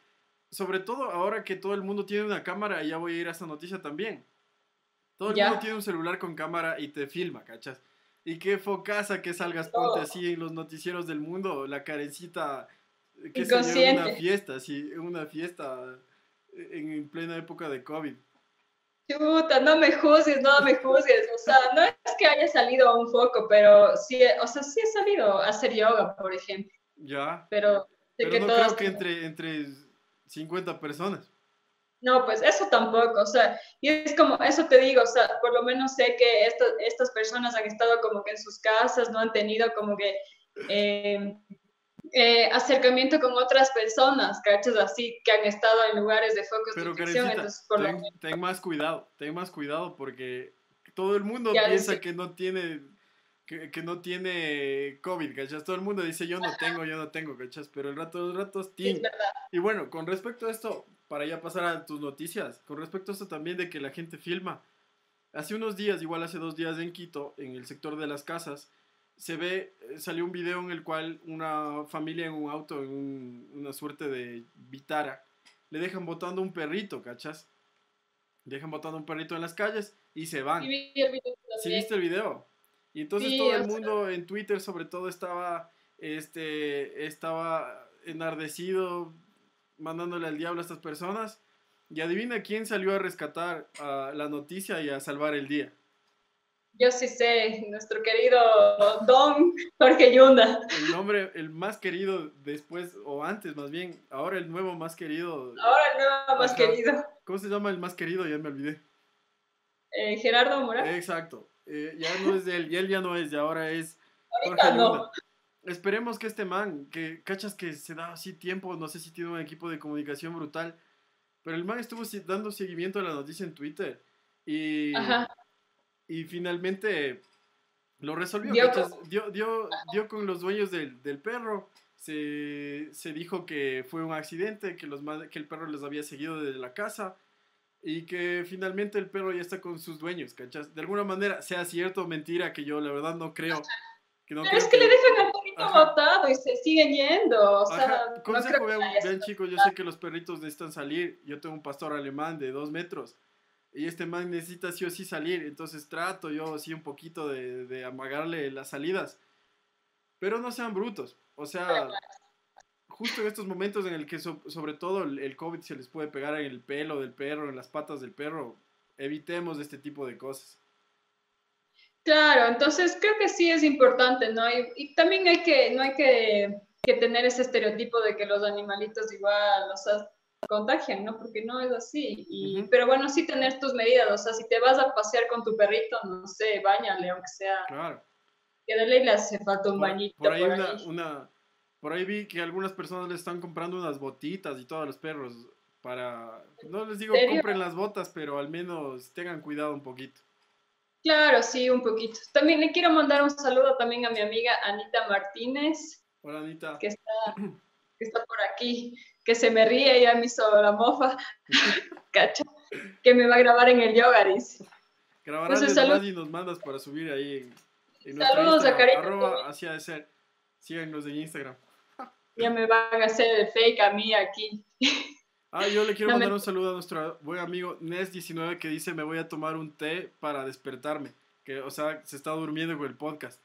Sobre todo ahora que todo el mundo tiene una cámara, ya voy a ir a esta noticia también. Todo el mundo tiene un celular con cámara y te filma, ¿cachas? Y qué focasa que salgas, ponte así en los noticieros del mundo, la carencita que se en una fiesta, sí, una fiesta en plena época de COVID. Chuta, no me juzgues, no me juzgues. O sea, no es que haya salido a un foco, pero sí, o sea, sí he salido a hacer yoga, por ejemplo. Ya. Pero, pero no creo que entre, entre 50 personas. No, pues eso tampoco, o sea, y es como, eso te digo, o sea, por lo menos sé que estas personas han estado como que en sus casas, no han tenido como que eh, eh, acercamiento con otras personas, ¿cachas? Así, que han estado en lugares de focos de infección. Entonces, por ten, ten, más cuidado, ten más cuidado porque todo el mundo piensa que no tiene que, que, no tiene COVID, ¿cachas? Todo el mundo dice yo no tengo, yo no tengo, ¿cachas? Pero el rato de los ratos tiene. y bueno, con respecto a esto, para ya pasar a tus noticias, con respecto a esto también de que la gente filma, hace unos días, igual hace dos días en Quito, en el sector de las casas, se ve, eh, salió un video en el cual una familia en un auto, en una suerte de vitara, le dejan botando un perrito, ¿cachas? Dejan botando un perrito en las calles y se van. Sí, viste el video? Y entonces todo el mundo en Twitter sobre todo estaba, este, estaba enardecido, mandándole al diablo a estas personas. Y adivina quién salió a rescatar a la noticia y a salvar el día. Yo sí sé, nuestro querido Don Jorge Yunda. El nombre, el más querido después, o antes más bien, ahora el nuevo más querido. Ahora el nuevo más querido. ¿Cómo se llama el más querido? Ya me olvidé. Eh, Gerardo Morales. Exacto. Eh, ya no es de él, y él ya no es, y ahora es Ahorita no. Esperemos que este man, que cachas que se da así tiempo, no sé si tiene un equipo de comunicación brutal, pero el man estuvo dando seguimiento a la noticia en Twitter y, y finalmente lo resolvió. Dio, dio, dio, con los dueños del, del perro. Se, se, dijo que fue un accidente, que, los, que el perro les había seguido desde la casa y que finalmente el perro ya está con sus dueños, ¿cachas? De alguna manera, sea cierto o mentira, que yo la verdad no creo. Pero es que, le dejan al perrito botado y se siguen yendo. O sea, Consejo, vean, chicos, yo sé que los perritos necesitan salir. Yo tengo un pastor alemán de dos metros. Y este man necesita sí o sí salir. Entonces trato yo así un poquito de, de amagarle las salidas. Pero no sean brutos. O sea, justo en estos momentos en el que sobre todo el, COVID se les puede pegar en el pelo del perro, en las patas del perro, evitemos este tipo de cosas. Claro, entonces creo que sí es importante, ¿no? Y, también hay que, no hay que, tener ese estereotipo de que los animalitos igual los contagian, ¿no? Porque no es así. Y, Pero bueno, sí tener tus medidas, o sea, si te vas a pasear con tu perrito, no sé, bañale, aunque sea. Claro. Que de ley le hace falta un bañito. Por ahí, una, por ahí vi que algunas personas le están comprando unas botitas y todos los perros para, no les digo compren las botas, pero al menos tengan cuidado un poquito. Claro, sí, un poquito. También le quiero mandar un saludo también a mi amiga Anita Martínez. Hola, Anita. Que está, que está por aquí, que se me ríe, ya me hizo la mofa. Cacho. Que me va a grabar en el yoga, dice. Grabarás Entonces, y nos mandas para subir ahí en, Saludos a Karina. Arroba, así de ser. Síganos de Instagram. Ya me van a hacer el fake a mí aquí. Ah, yo le quiero mandar un saludo a nuestro buen amigo Nes19 que dice me voy a tomar un té para despertarme. Que, o sea, se está durmiendo con el podcast.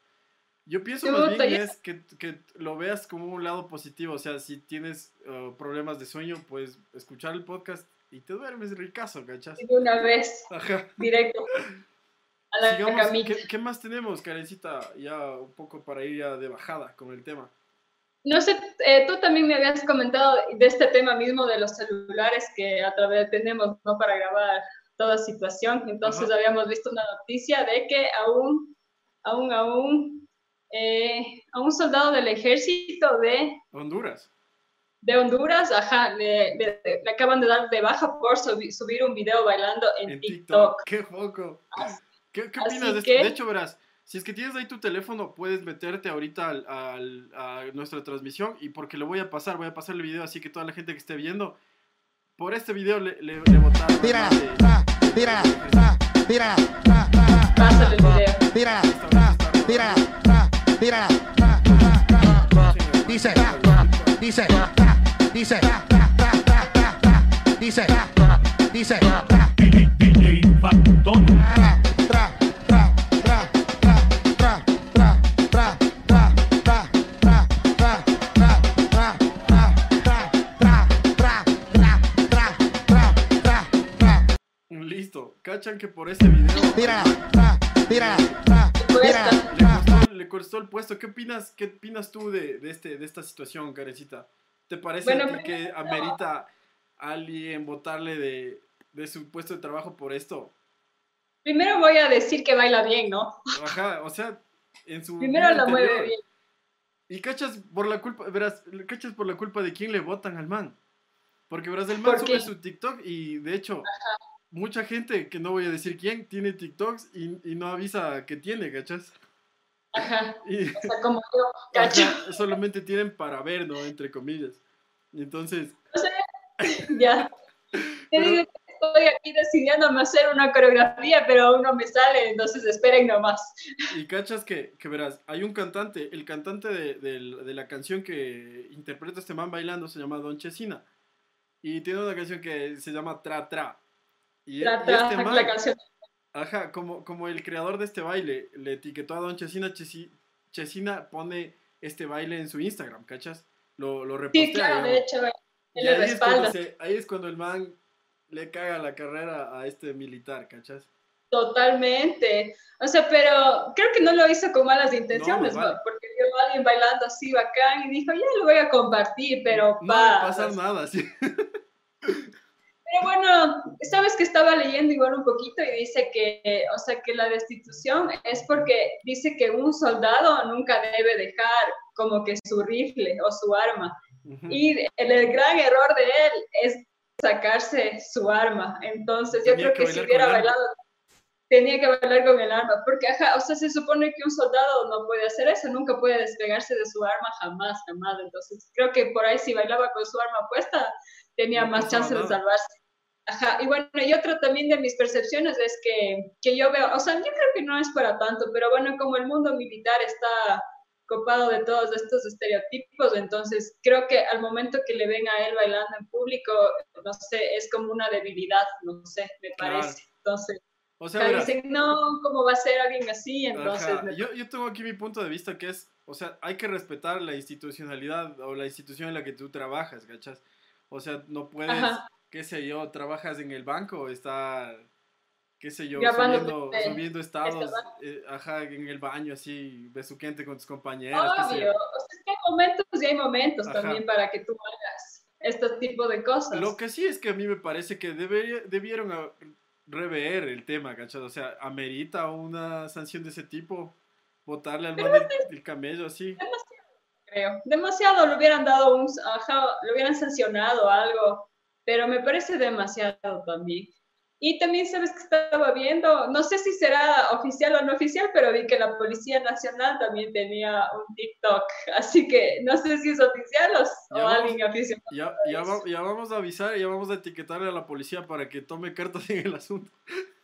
Yo pienso más bien, que, que, lo veas como un lado positivo. O sea, si tienes uh, problemas de sueño, puedes escuchar el podcast y te duermes ricazo, ¿cachas? Una vez, Ajá. directo. A la Sigamos, ¿qué, ¿qué, más tenemos, Karencita? Ya un poco para ir ya de bajada con el tema. No sé, eh, tú también me habías comentado de este tema mismo de los celulares que a través tenemos ¿no? para grabar toda situación. Entonces habíamos visto una noticia de que aún, aún, aún, eh, a un soldado del ejército de Honduras. De Honduras, ajá, le, acaban de dar de baja por subir un video bailando en, TikTok. ¡Qué poco! ¿Qué, qué opinas de esto? De hecho, verás, si es que tienes ahí tu teléfono, puedes meterte ahorita al, a nuestra transmisión y porque lo voy a pasar, voy a pasar el video así que toda la gente que esté viendo, por este video le, le, le votaron. Mira, mira, mira, Pásale el video. Mira, mira, Tírala. Dice, dice, dice, dice, dice. DJ Factor. Tra, Listo. Cachan que por este video. Tírala, tírala, tírala le, costó, el puesto. ¿Qué opinas, qué opinas tú de, de, este, de esta situación, Carecita? ¿Te parece que amerita a alguien votarle de, de su puesto de trabajo por esto? Primero voy a decir que baila bien, ¿no? Ajá, o sea, en su... Primero la mueve bien. Y cachas por la culpa, verás, cachas por la culpa de quién le votan al man. Porque verás, el man sube su TikTok y de hecho, mucha gente, que no voy a decir quién, tiene TikToks y, y no avisa que tiene, cachas. Ajá. Y, o sea, como yo, cacho. solamente tienen para ver, ¿no? Entre comillas. Y entonces. O sea, ya. Te digo que estoy aquí decidiéndome hacer una coreografía, pero aún no me sale, entonces esperen nomás. Y cachas que, que verás, hay un cantante, el cantante de, de, de, la canción que interpreta este man bailando se llama Don Chesina. Y tiene una canción que se llama Tra Tra. Y, tra, tra, este man, la canción. Ajá, como, como el creador de este baile le etiquetó a Don Chesina, Chesina pone este baile en su Instagram, ¿cachas? Lo, lo repostea. Sí, claro, de hecho, él le respalda. ahí es cuando el man le caga la carrera a este militar, ¿cachas? Totalmente. O sea, pero creo que no lo hizo con malas intenciones, no, porque vio a alguien bailando así bacán y dijo, ya lo voy a compartir, pero no va a pasar nada, sí. Pero bueno, sabes que estaba leyendo igual un poquito y dice que, o sea, que la destitución es porque dice que un soldado nunca debe dejar como que su rifle o su arma. Y el, el, gran error de él es sacarse su arma. Entonces, yo creo que, si hubiera bailado, tenía que bailar con el arma, porque, ajá, o sea, se supone que un soldado no puede hacer eso, nunca puede despegarse de su arma jamás, jamás. Entonces, creo que por ahí si bailaba con su arma puesta, tenía más chance de salvarse. Ajá, y bueno, y otra también de mis percepciones es que, que yo veo, o sea, yo creo que no es para tanto, pero bueno, como el mundo militar está copado de todos estos estereotipos, entonces creo que al momento que le ven a él bailando en público, no sé, es como una debilidad, no sé, me parece. Entonces, o sea, dicen, no, ¿cómo va a ser alguien así? Entonces, yo, yo tengo aquí mi punto de vista que es, o sea, hay que respetar la institucionalidad o la institución en la que tú trabajas, ¿cachas? O sea, no puedes, qué sé yo, trabajas en el banco, está qué sé yo, subiendo, subiendo estados, eh, ajá, en el baño así, besuquente con tus compañeros. Obvio, o sea, es que hay momentos y hay momentos también para que tú hagas este tipo de cosas. Lo que sí es que a mí me parece que debería, debieron rever el tema, ¿cachado? O sea, amerita una sanción de ese tipo, votarle al man del, camello así. Demasiado, creo. Demasiado, le hubieran dado un, ajá, le hubieran sancionado algo, pero me parece demasiado también. Y también sabes que estaba viendo, no sé si será oficial o no oficial, pero vi que la Policía Nacional también tenía un TikTok, así que no sé si es oficial o, alguien oficial. Ya, ya, ya, vamos a avisar, ya vamos a etiquetarle a la policía para que tome cartas en el asunto.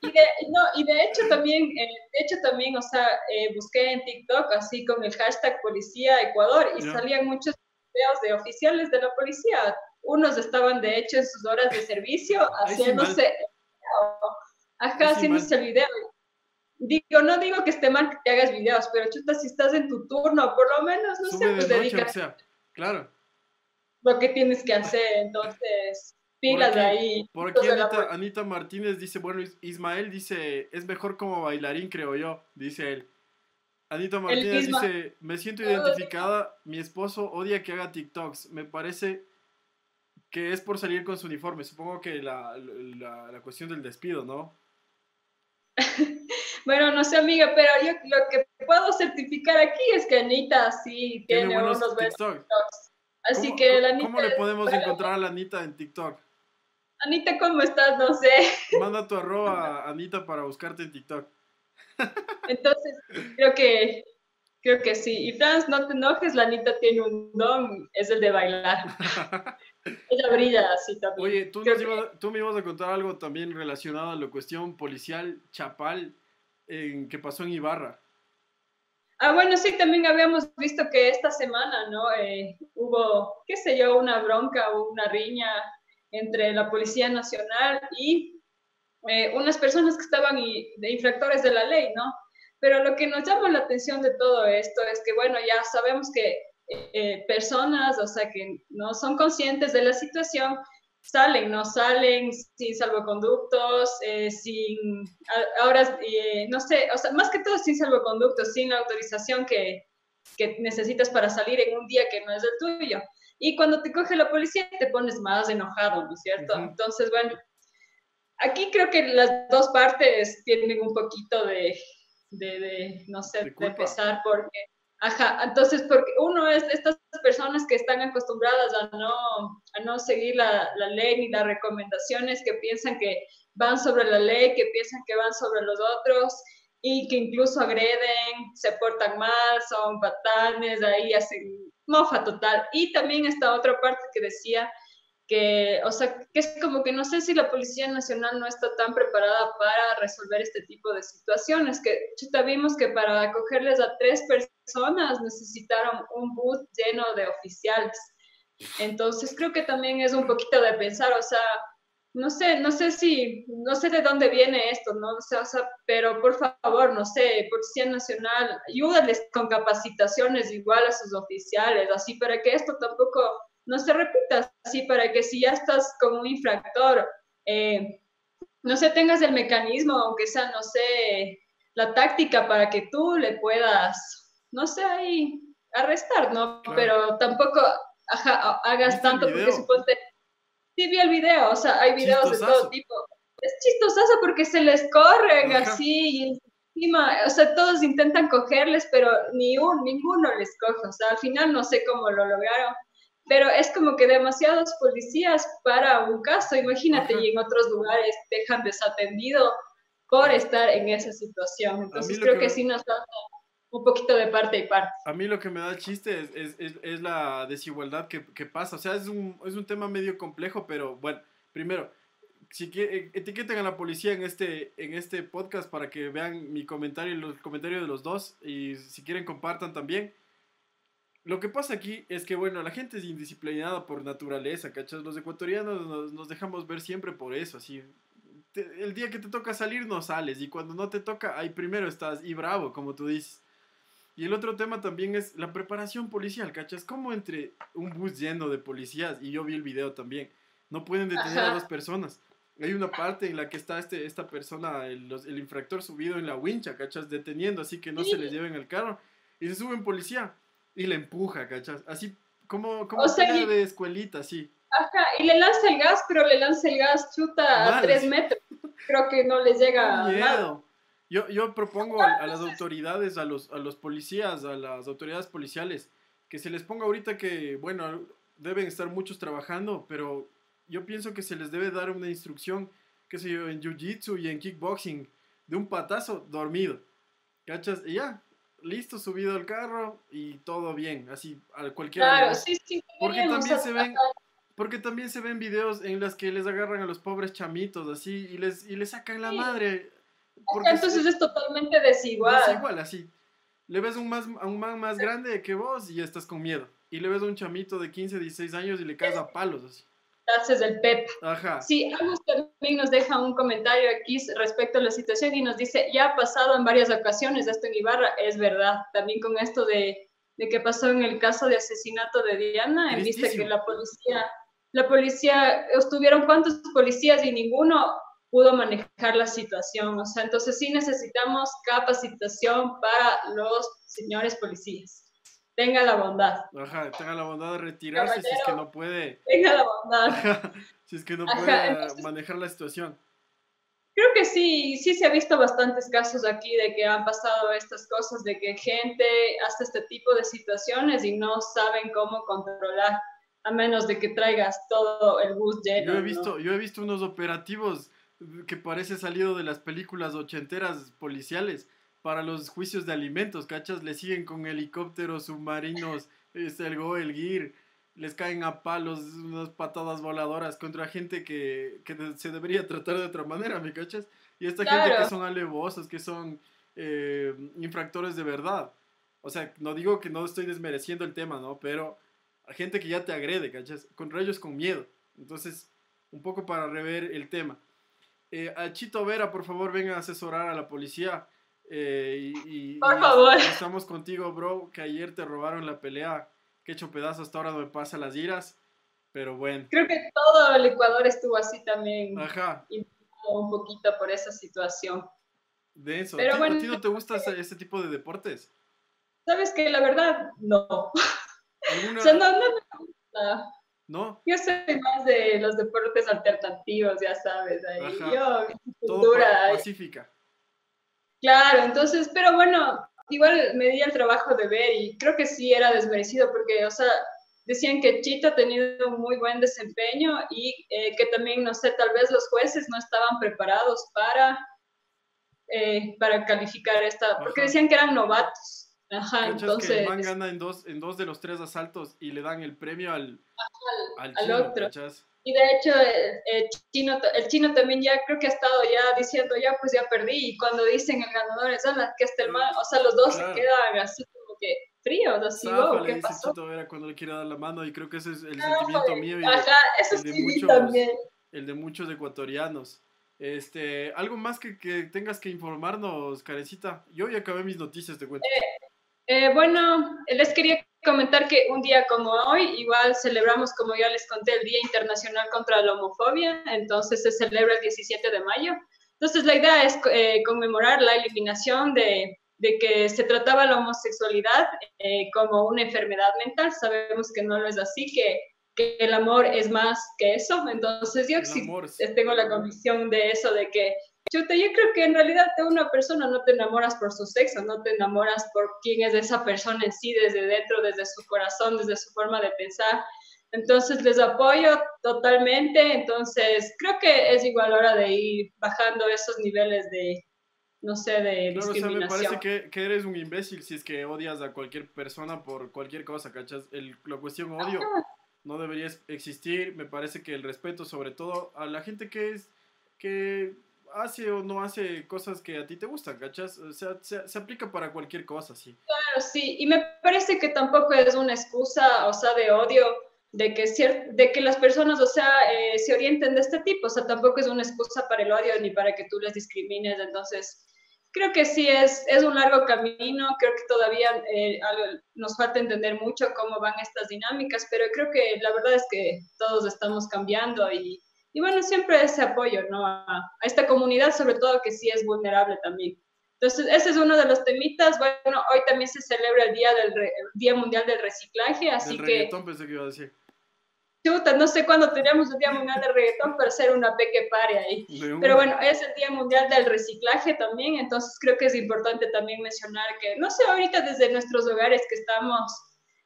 Y de, no, y de hecho también, eh, de hecho también, o sea, eh, busqué en TikTok así con el hashtag Policía Ecuador y salían muchos videos de oficiales de la policía. Unos estaban de hecho en sus horas de servicio haciéndose Ajá, haciéndose el video. Digo, no digo que esté mal que te hagas videos, pero chuta, si estás en tu turno, por lo menos, no sé, pues dedica. claro. Lo que tienes que hacer, entonces, pilas de ahí. Por aquí Anita, Anita, Martínez dice, bueno, Ismael dice, es mejor como bailarín, creo yo, dice él. Anita Martínez dice, me siento identificada, mi esposo odia que haga TikToks, me parece que es por salir con su uniforme. Supongo que la, la, la cuestión del despido, ¿no? bueno, no sé, amiga, pero yo lo que puedo certificar aquí es que Anita sí tiene, unos buenos TikToks. Así que la Anita. ¿Cómo le podemos encontrar a la Anita en TikTok? Anita, ¿cómo estás? No sé. Manda tu arroba a Anita para buscarte en TikTok. Entonces, creo que creo que sí. Y Franz, no te enojes, la Anita tiene un don, es el de bailar. Ella brilla así también. Oye, ¿tú, tú, me ibas a contar algo también relacionado a la cuestión policial chapal en, que pasó en Ibarra. Ah, bueno, sí, también habíamos visto que esta semana, ¿no? Eh, hubo, qué sé yo, una bronca o una riña entre la Policía Nacional y eh, unas personas que estaban de infractores de la ley, ¿no? Pero lo que nos llama la atención de todo esto es que, bueno, ya sabemos que eh, personas, o sea, que no son conscientes de la situación, salen, ¿no? Salen sin salvoconductos, eh, sin, ahora, eh, no sé, o sea, más que todo sin salvoconductos, sin la autorización que, que necesitas para salir en un día que no es el tuyo. Y cuando te coge la policía te pones más enojado, ¿no es cierto? Entonces, bueno, aquí creo que las dos partes tienen un poquito de, de, de no sé, de, de pesar porque Ajá, entonces, porque uno es de estas personas que están acostumbradas a no, a no seguir la, la, ley ni las recomendaciones, que piensan que van sobre la ley, que piensan que van sobre los otros y que incluso agreden, se portan mal, son patanes, ahí hacen mofa total. Y también esta otra parte que decía que, o sea, que es como que no sé si la Policía Nacional no está tan preparada para resolver este tipo de situaciones, que chuta, vimos que para acogerles a tres personas necesitaron un bus lleno de oficiales. Entonces creo que también es un poquito de pensar, o sea, no sé, no sé si, no sé de dónde viene esto, ¿no? O sea, o sea, pero por favor, no sé, Policía Nacional, ayúdales con capacitaciones igual a sus oficiales, así para que esto tampoco no se repita así para que si ya estás como un infractor, eh, no sé, tengas el mecanismo, aunque sea, no sé, la táctica para que tú le puedas, no sé, ahí arrestar, ¿no? Pero tampoco hagas tanto porque suponte, sí vi el video, o sea, hay videos de todo tipo. Es chistoso porque se les corren así y encima, o sea, todos intentan cogerles, pero ni un, ninguno les coge, o sea, al final no sé cómo lo lograron pero es como que demasiados policías para un caso, imagínate, y en otros lugares dejan desatendido por estar en esa situación. Entonces creo que, sí nos falta un poquito de parte y parte. A mí lo que me da chiste es, es, es, la desigualdad que, que, pasa. O sea, es un, es un tema medio complejo, pero bueno, primero, si que, etiqueten a la policía en este, en este podcast para que vean mi comentario y los comentarios de los dos y si quieren compartan también. Lo que pasa aquí es que, bueno, la gente es indisciplinada por naturaleza, ¿cachas? Los ecuatorianos nos, dejamos ver siempre por eso, así. el día que te toca salir no sales y cuando no te toca, ahí primero estás y bravo, como tú dices. Y el otro tema también es la preparación policial, ¿cachas? Como entre un bus lleno de policías, y yo vi el video también, no pueden detener a dos personas. Hay una parte en la que está este, esta persona, el, el infractor subido en la wincha, ¿cachas? Deteniendo, así que no se le lleven el carro. Y se sube un policía y le empuja, ¿cachas? Así como, como de escuelita, sí. Ajá, y le lanza el gas, pero le lanza el gas chuta a tres metros. Creo que no les llega miedo. Yo, yo propongo a, las autoridades, a los, a los policías, a las autoridades policiales, que se les ponga ahorita que, bueno, deben estar muchos trabajando, pero yo pienso que se les debe dar una instrucción, qué sé yo, en jiu-jitsu y en kickboxing, de un patazo dormido. ¿Cachas? Y ya, listo, subido al carro y todo bien, así a cualquier Claro, sí, sí. Porque también se ven porque también se ven videos en los que les agarran a los pobres chamitos así y les y les sacan la madre. Entonces es, totalmente desigual. Desigual, así. Le ves un más, a un man más grande que vos y ya estás con miedo. Y le ves a un chamito de 15, 16 años y le caes a palos así haces del PEP. Ajá. Sí, Agus también nos deja un comentario aquí respecto a la situación y nos dice, ya ha pasado en varias ocasiones esto en Ibarra, es verdad, también con esto de, de que pasó en el caso de asesinato de Diana, en vista que la policía, la policía, estuvieron cuántos policías y ninguno pudo manejar la situación, o sea, entonces sí necesitamos capacitación para los señores policías tenga la bondad. Ajá, tenga la bondad de retirarse si es que no puede. Tenga la bondad. si es que no puede manejar la situación. Creo que sí, sí se ha visto bastantes casos aquí de que han pasado estas cosas, de que gente hace este tipo de situaciones y no saben cómo controlar, a menos de que traigas todo el bus lleno. Yo he visto, yo he visto unos operativos que parece salido de las películas ochenteras policiales para los juicios de alimentos, ¿cachas? Le siguen con helicópteros, submarinos, es el Go, el Gear, les caen a palos, unas patadas voladoras contra gente que, que se debería tratar de otra manera, ¿me cachas? Y esta gente que son alevosos, que son eh, infractores de verdad. O sea, no digo que no estoy desmereciendo el tema, ¿no? Pero a gente que ya te agrede, ¿cachas? Contra ellos con miedo. Entonces, un poco para rever el tema. Eh, a Chito Vera, por favor, venga a asesorar a la policía. Eh, y, Por favor. Estamos contigo, bro, que ayer te robaron la pelea, que hecho pedazo hasta ahora me pasa las iras. Pero bueno. Creo que todo el Ecuador estuvo así también. Ajá. Un poquito por esa situación. De eso. Pero ¿A, ti, bueno, ¿A ti no te gusta ese, tipo de deportes? Sabes que la verdad, no. ¿Alguna... o sea, no, no me gusta. ¿No? Yo soy más de los deportes alternativos, ya sabes. Ahí. Yo, cultura. pacífica. Claro, entonces, pero bueno, igual me di el trabajo de ver y creo que sí era desmerecido porque, o sea, decían que Chito ha tenido un muy buen desempeño y eh, que también, no sé, tal vez los jueces no estaban preparados para, eh, para calificar esta, porque decían que eran novatos. Ajá, entonces... Que el man gana en dos, en dos de los tres asaltos y le dan el premio al, al, al, otro. Y de hecho, el, chino, el chino también ya creo que ha estado ya diciendo, ya pues ya perdí. Y cuando dicen el ganador es la que está el mal, o sea, los dos se quedan así como que fríos, así, oh, ¿qué pasó? Chito era cuando le quiere dar la mano y creo que ese es el sentimiento mío y ajá, eso el, de muchos, también. el de muchos ecuatorianos. Este, algo más que, que tengas que informarnos, Carecita. Yo ya acabé mis noticias, te cuento. Eh, eh, bueno, les quería comentar que un día como hoy, igual celebramos, como ya les conté, el Día Internacional contra la Homofobia, entonces se celebra el 17 de mayo. Entonces la idea es eh, conmemorar la eliminación de, de, que se trataba la homosexualidad eh, como una enfermedad mental. Sabemos que no lo es así, que, que el amor es más que eso. Entonces yo sí tengo la convicción de eso, de que Chuta, yo creo que en realidad de una persona no te enamoras por su sexo, no te enamoras por quién es esa persona en sí, desde dentro, desde su corazón, desde su forma de pensar. Entonces les apoyo totalmente, entonces creo que es igual hora de ir bajando esos niveles de, no sé, de discriminación. O sea, me parece que, eres un imbécil si es que odias a cualquier persona por cualquier cosa, ¿cachas? El, la cuestión odio no debería existir, me parece que el respeto sobre todo a la gente que es, que hace o no hace cosas que a ti te gustan, ¿cachas? O sea, se, aplica para cualquier cosa, sí. Claro, sí, y me parece que tampoco es una excusa, o sea, de odio, de que, de que las personas, o sea, eh, se orienten de este tipo, o sea, tampoco es una excusa para el odio ni para que tú les discrimines, entonces creo que sí es, es un largo camino, creo que todavía eh, nos falta entender mucho cómo van estas dinámicas, pero creo que la verdad es que todos estamos cambiando y y bueno, siempre ese apoyo, ¿no? A, esta comunidad, sobre todo que sí es vulnerable también. Entonces, ese es uno de los temitas. Bueno, hoy también se celebra el Día, del día Mundial del Reciclaje, así del que... reggaetón pensé que iba a decir. Chuta, no sé cuándo tenemos el Día Mundial del Reggaetón para hacer una peque pare ahí. Pero bueno, es el Día Mundial del Reciclaje también, entonces creo que es importante también mencionar que, no sé, ahorita desde nuestros hogares que estamos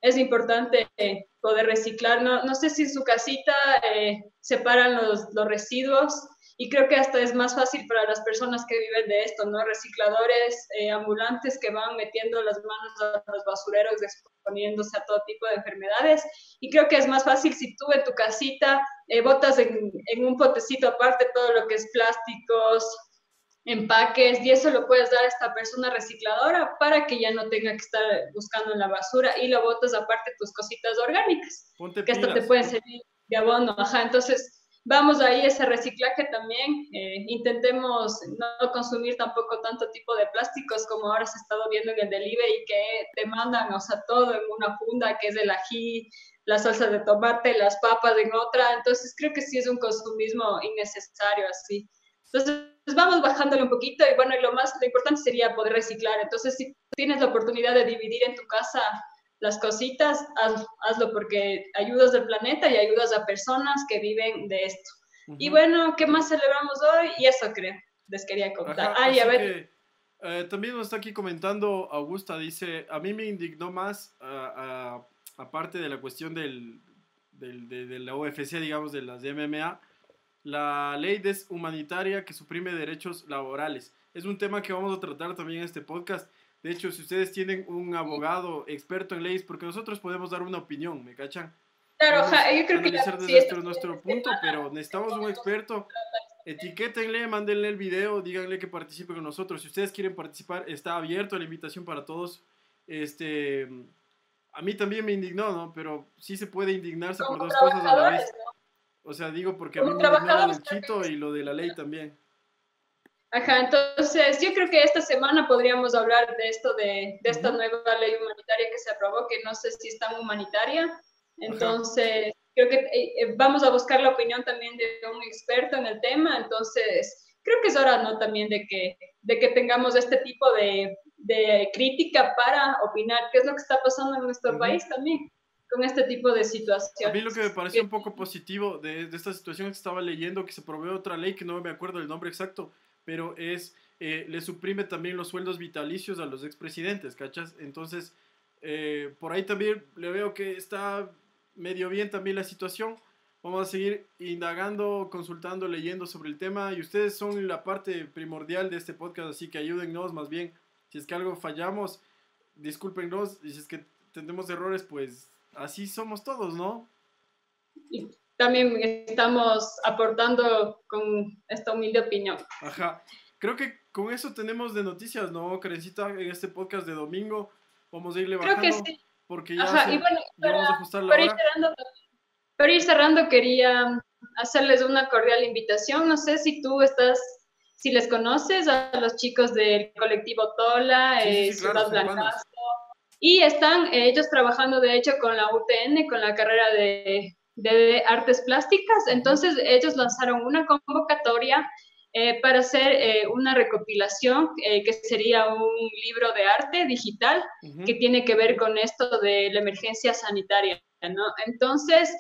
es importante eh, poder reciclar. No, no sé si en su casita eh, separan los, los, residuos y creo que hasta es más fácil para las personas que viven de esto, ¿no? Recicladores eh, ambulantes que van metiendo las manos a los basureros, exponiéndose a todo tipo de enfermedades. Y creo que es más fácil si tú en tu casita botas en, en un potecito aparte todo lo que es plásticos, empaques y eso lo puedes dar a esta persona recicladora para que ya no tenga que estar buscando en la basura y lo botas aparte tus cositas orgánicas que hasta te pueden servir de abono. Ajá, entonces vamos ahí ese reciclaje también. Eh, intentemos no consumir tampoco tanto tipo de plásticos como ahora se ha estado viendo en el delivery que te mandan, o sea, todo en una funda que es el ají, la salsa de tomate, las papas en otra. Entonces creo que sí es un consumismo innecesario así. Entonces vamos bajándole un poquito y bueno, y lo más lo importante sería poder reciclar. Entonces, si tienes la oportunidad de dividir en tu casa las cositas, hazlo porque ayudas al planeta y ayudas a personas que viven de esto. Y bueno, ¿qué más celebramos hoy? Y eso creo, les quería contar. ah, y a ver. Eh, también nos está aquí comentando Augusta, dice, a mí me indignó más, aparte de la cuestión del, del, de, de, la UFC, digamos, de las de MMA, la ley deshumanitaria que suprime derechos laborales. Es un tema que vamos a tratar también en este podcast. De hecho, si ustedes tienen un abogado experto en leyes, porque nosotros podemos dar una opinión, ¿me cachan? Claro, yo creo que desde nuestro, punto, pero necesitamos un experto. Etiquétenle, mándenle el video, díganle que participe con nosotros. Si ustedes quieren participar, está abierto la invitación para todos. Este, a mí también me indignó, ¿no? Pero sí se puede indignarse por dos cosas a la vez. O sea, digo porque a mí me el chito y lo de la ley también. Ajá, entonces yo creo que esta semana podríamos hablar de esto, de, de esta nueva ley humanitaria que se aprobó, que no sé si es tan humanitaria. Entonces, creo que eh, vamos a buscar la opinión también de un experto en el tema, entonces creo que es hora, ¿no? También de que, de que tengamos este tipo de, de crítica para opinar qué es lo que está pasando en nuestro país también con este tipo de situaciones. A mí lo que me pareció un poco positivo de, de, esta situación que estaba leyendo, que se provee otra ley, que no me acuerdo el nombre exacto, pero es, eh, le suprime también los sueldos vitalicios a los expresidentes, ¿cachas? Entonces, eh, por ahí también le veo que está medio bien también la situación. Vamos a seguir indagando, consultando, leyendo sobre el tema y ustedes son la parte primordial de este podcast, así que ayúdennos más bien. Si es que algo fallamos, discúlpenos y si es que tenemos errores, pues así somos todos, ¿no? Y también estamos aportando con esta humilde opinión. Ajá. Creo que con eso tenemos de noticias, ¿no, Karencita? En este podcast de domingo vamos a irle bajando. Creo que sí. Porque ya, Ajá, y bueno, para, vamos a ajustar la para Ir cerrando, para ir cerrando, quería hacerles una cordial invitación. No sé si tú estás, si les conoces a los chicos del colectivo Tola, eh, Ciudad Blanca y están eh, ellos trabajando, de hecho, con la UTN, con la carrera de, de artes plásticas. Entonces, ellos lanzaron una convocatoria eh, para hacer eh, una recopilación que sería un libro de arte digital que tiene que ver con esto de la emergencia sanitaria, ¿no? Entonces,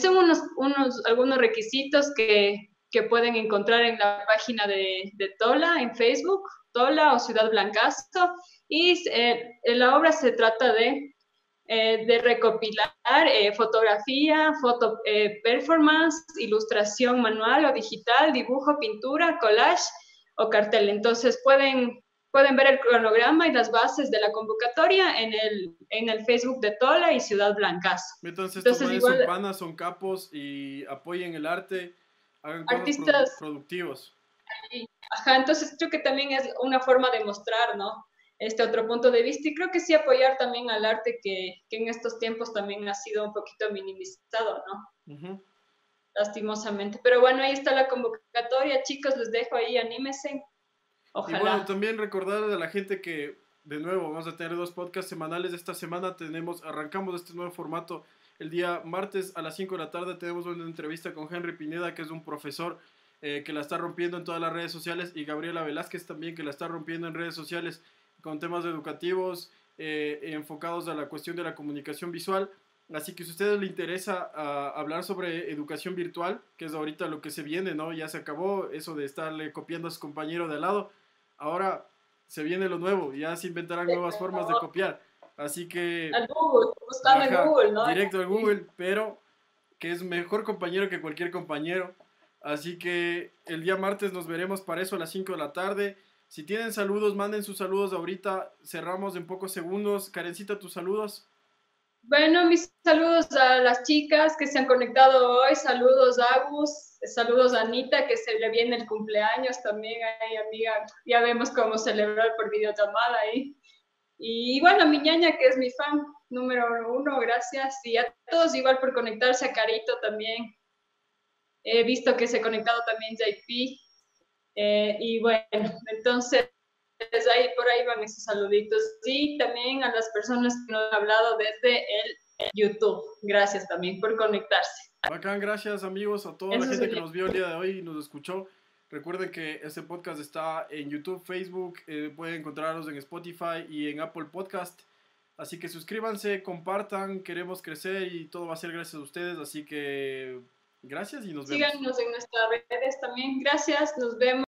son unos, unos, algunos requisitos que, que, pueden encontrar en la página de, de Tola en Facebook, Tola o Ciudad Blancazo. Y eh, la obra se trata de, eh, de recopilar eh, fotografía, foto, performance, ilustración manual o digital, dibujo, pintura, collage o cartel. Entonces pueden, pueden ver el cronograma y las bases de la convocatoria en el, en el Facebook de Tola y Ciudad Blancas. Entonces, Entonces son panas, son capos y apoyen el arte, hagan artistas productivos. Ajá, entonces creo que también es una forma de mostrar, ¿no? Este otro punto de vista y creo que sí apoyar también al arte que, que en estos tiempos también ha sido un poquito minimizado, ¿no? Lastimosamente. Pero bueno, ahí está la convocatoria, chicos, les dejo ahí, anímese. Ojalá. Y bueno, también recordar a la gente que, de nuevo, vamos a tener dos podcasts semanales. Esta semana tenemos, arrancamos este nuevo formato. El día martes a las 5 de la tarde tenemos una entrevista con Henry Pineda, que es un profesor eh, que la está rompiendo en todas las redes sociales, y Gabriela Velázquez también, que la está rompiendo en redes sociales con temas educativos eh, enfocados a la cuestión de la comunicación visual. Así que si a ustedes les interesa ah, hablar sobre educación virtual, que es ahorita lo que se viene, ¿no? Ya se acabó eso de estarle copiando a su compañero de al lado. Ahora se viene lo nuevo, ya se inventarán nuevas formas de copiar. Así que... Al Google, buscando en Google, ¿no? Directo al Google, pero que es mejor compañero que cualquier compañero. Así que el día martes nos veremos para eso a las 5 de la tarde. Si tienen saludos, manden sus saludos ahorita. Cerramos en pocos segundos. Karencita, tus saludos. Bueno, mis saludos a las chicas que se han conectado hoy. Saludos a Agus. Saludos a Anita, que se le viene el cumpleaños también. Ahí, amiga, ya vemos cómo celebrar por videollamada ahí. Y bueno, mi ñaña, que es mi fan número uno, gracias. Y a todos igual por conectarse, a Carito también. He visto que se ha conectado también JP. Eh, y bueno, entonces ahí por ahí van esos saluditos. Y también a las personas que nos han hablado desde el YouTube. Gracias también por conectarse. Bacán, gracias amigos, a toda la gente que nos vio el día de hoy y nos escuchó. Recuerden que este podcast está en YouTube, Facebook, eh, pueden encontrarnos en Spotify y en Apple Podcast. Así que suscríbanse, compartan, queremos crecer y todo va a ser gracias a ustedes. Así que gracias y nos vemos. Síganos en nuestras redes también. Gracias, nos vemos.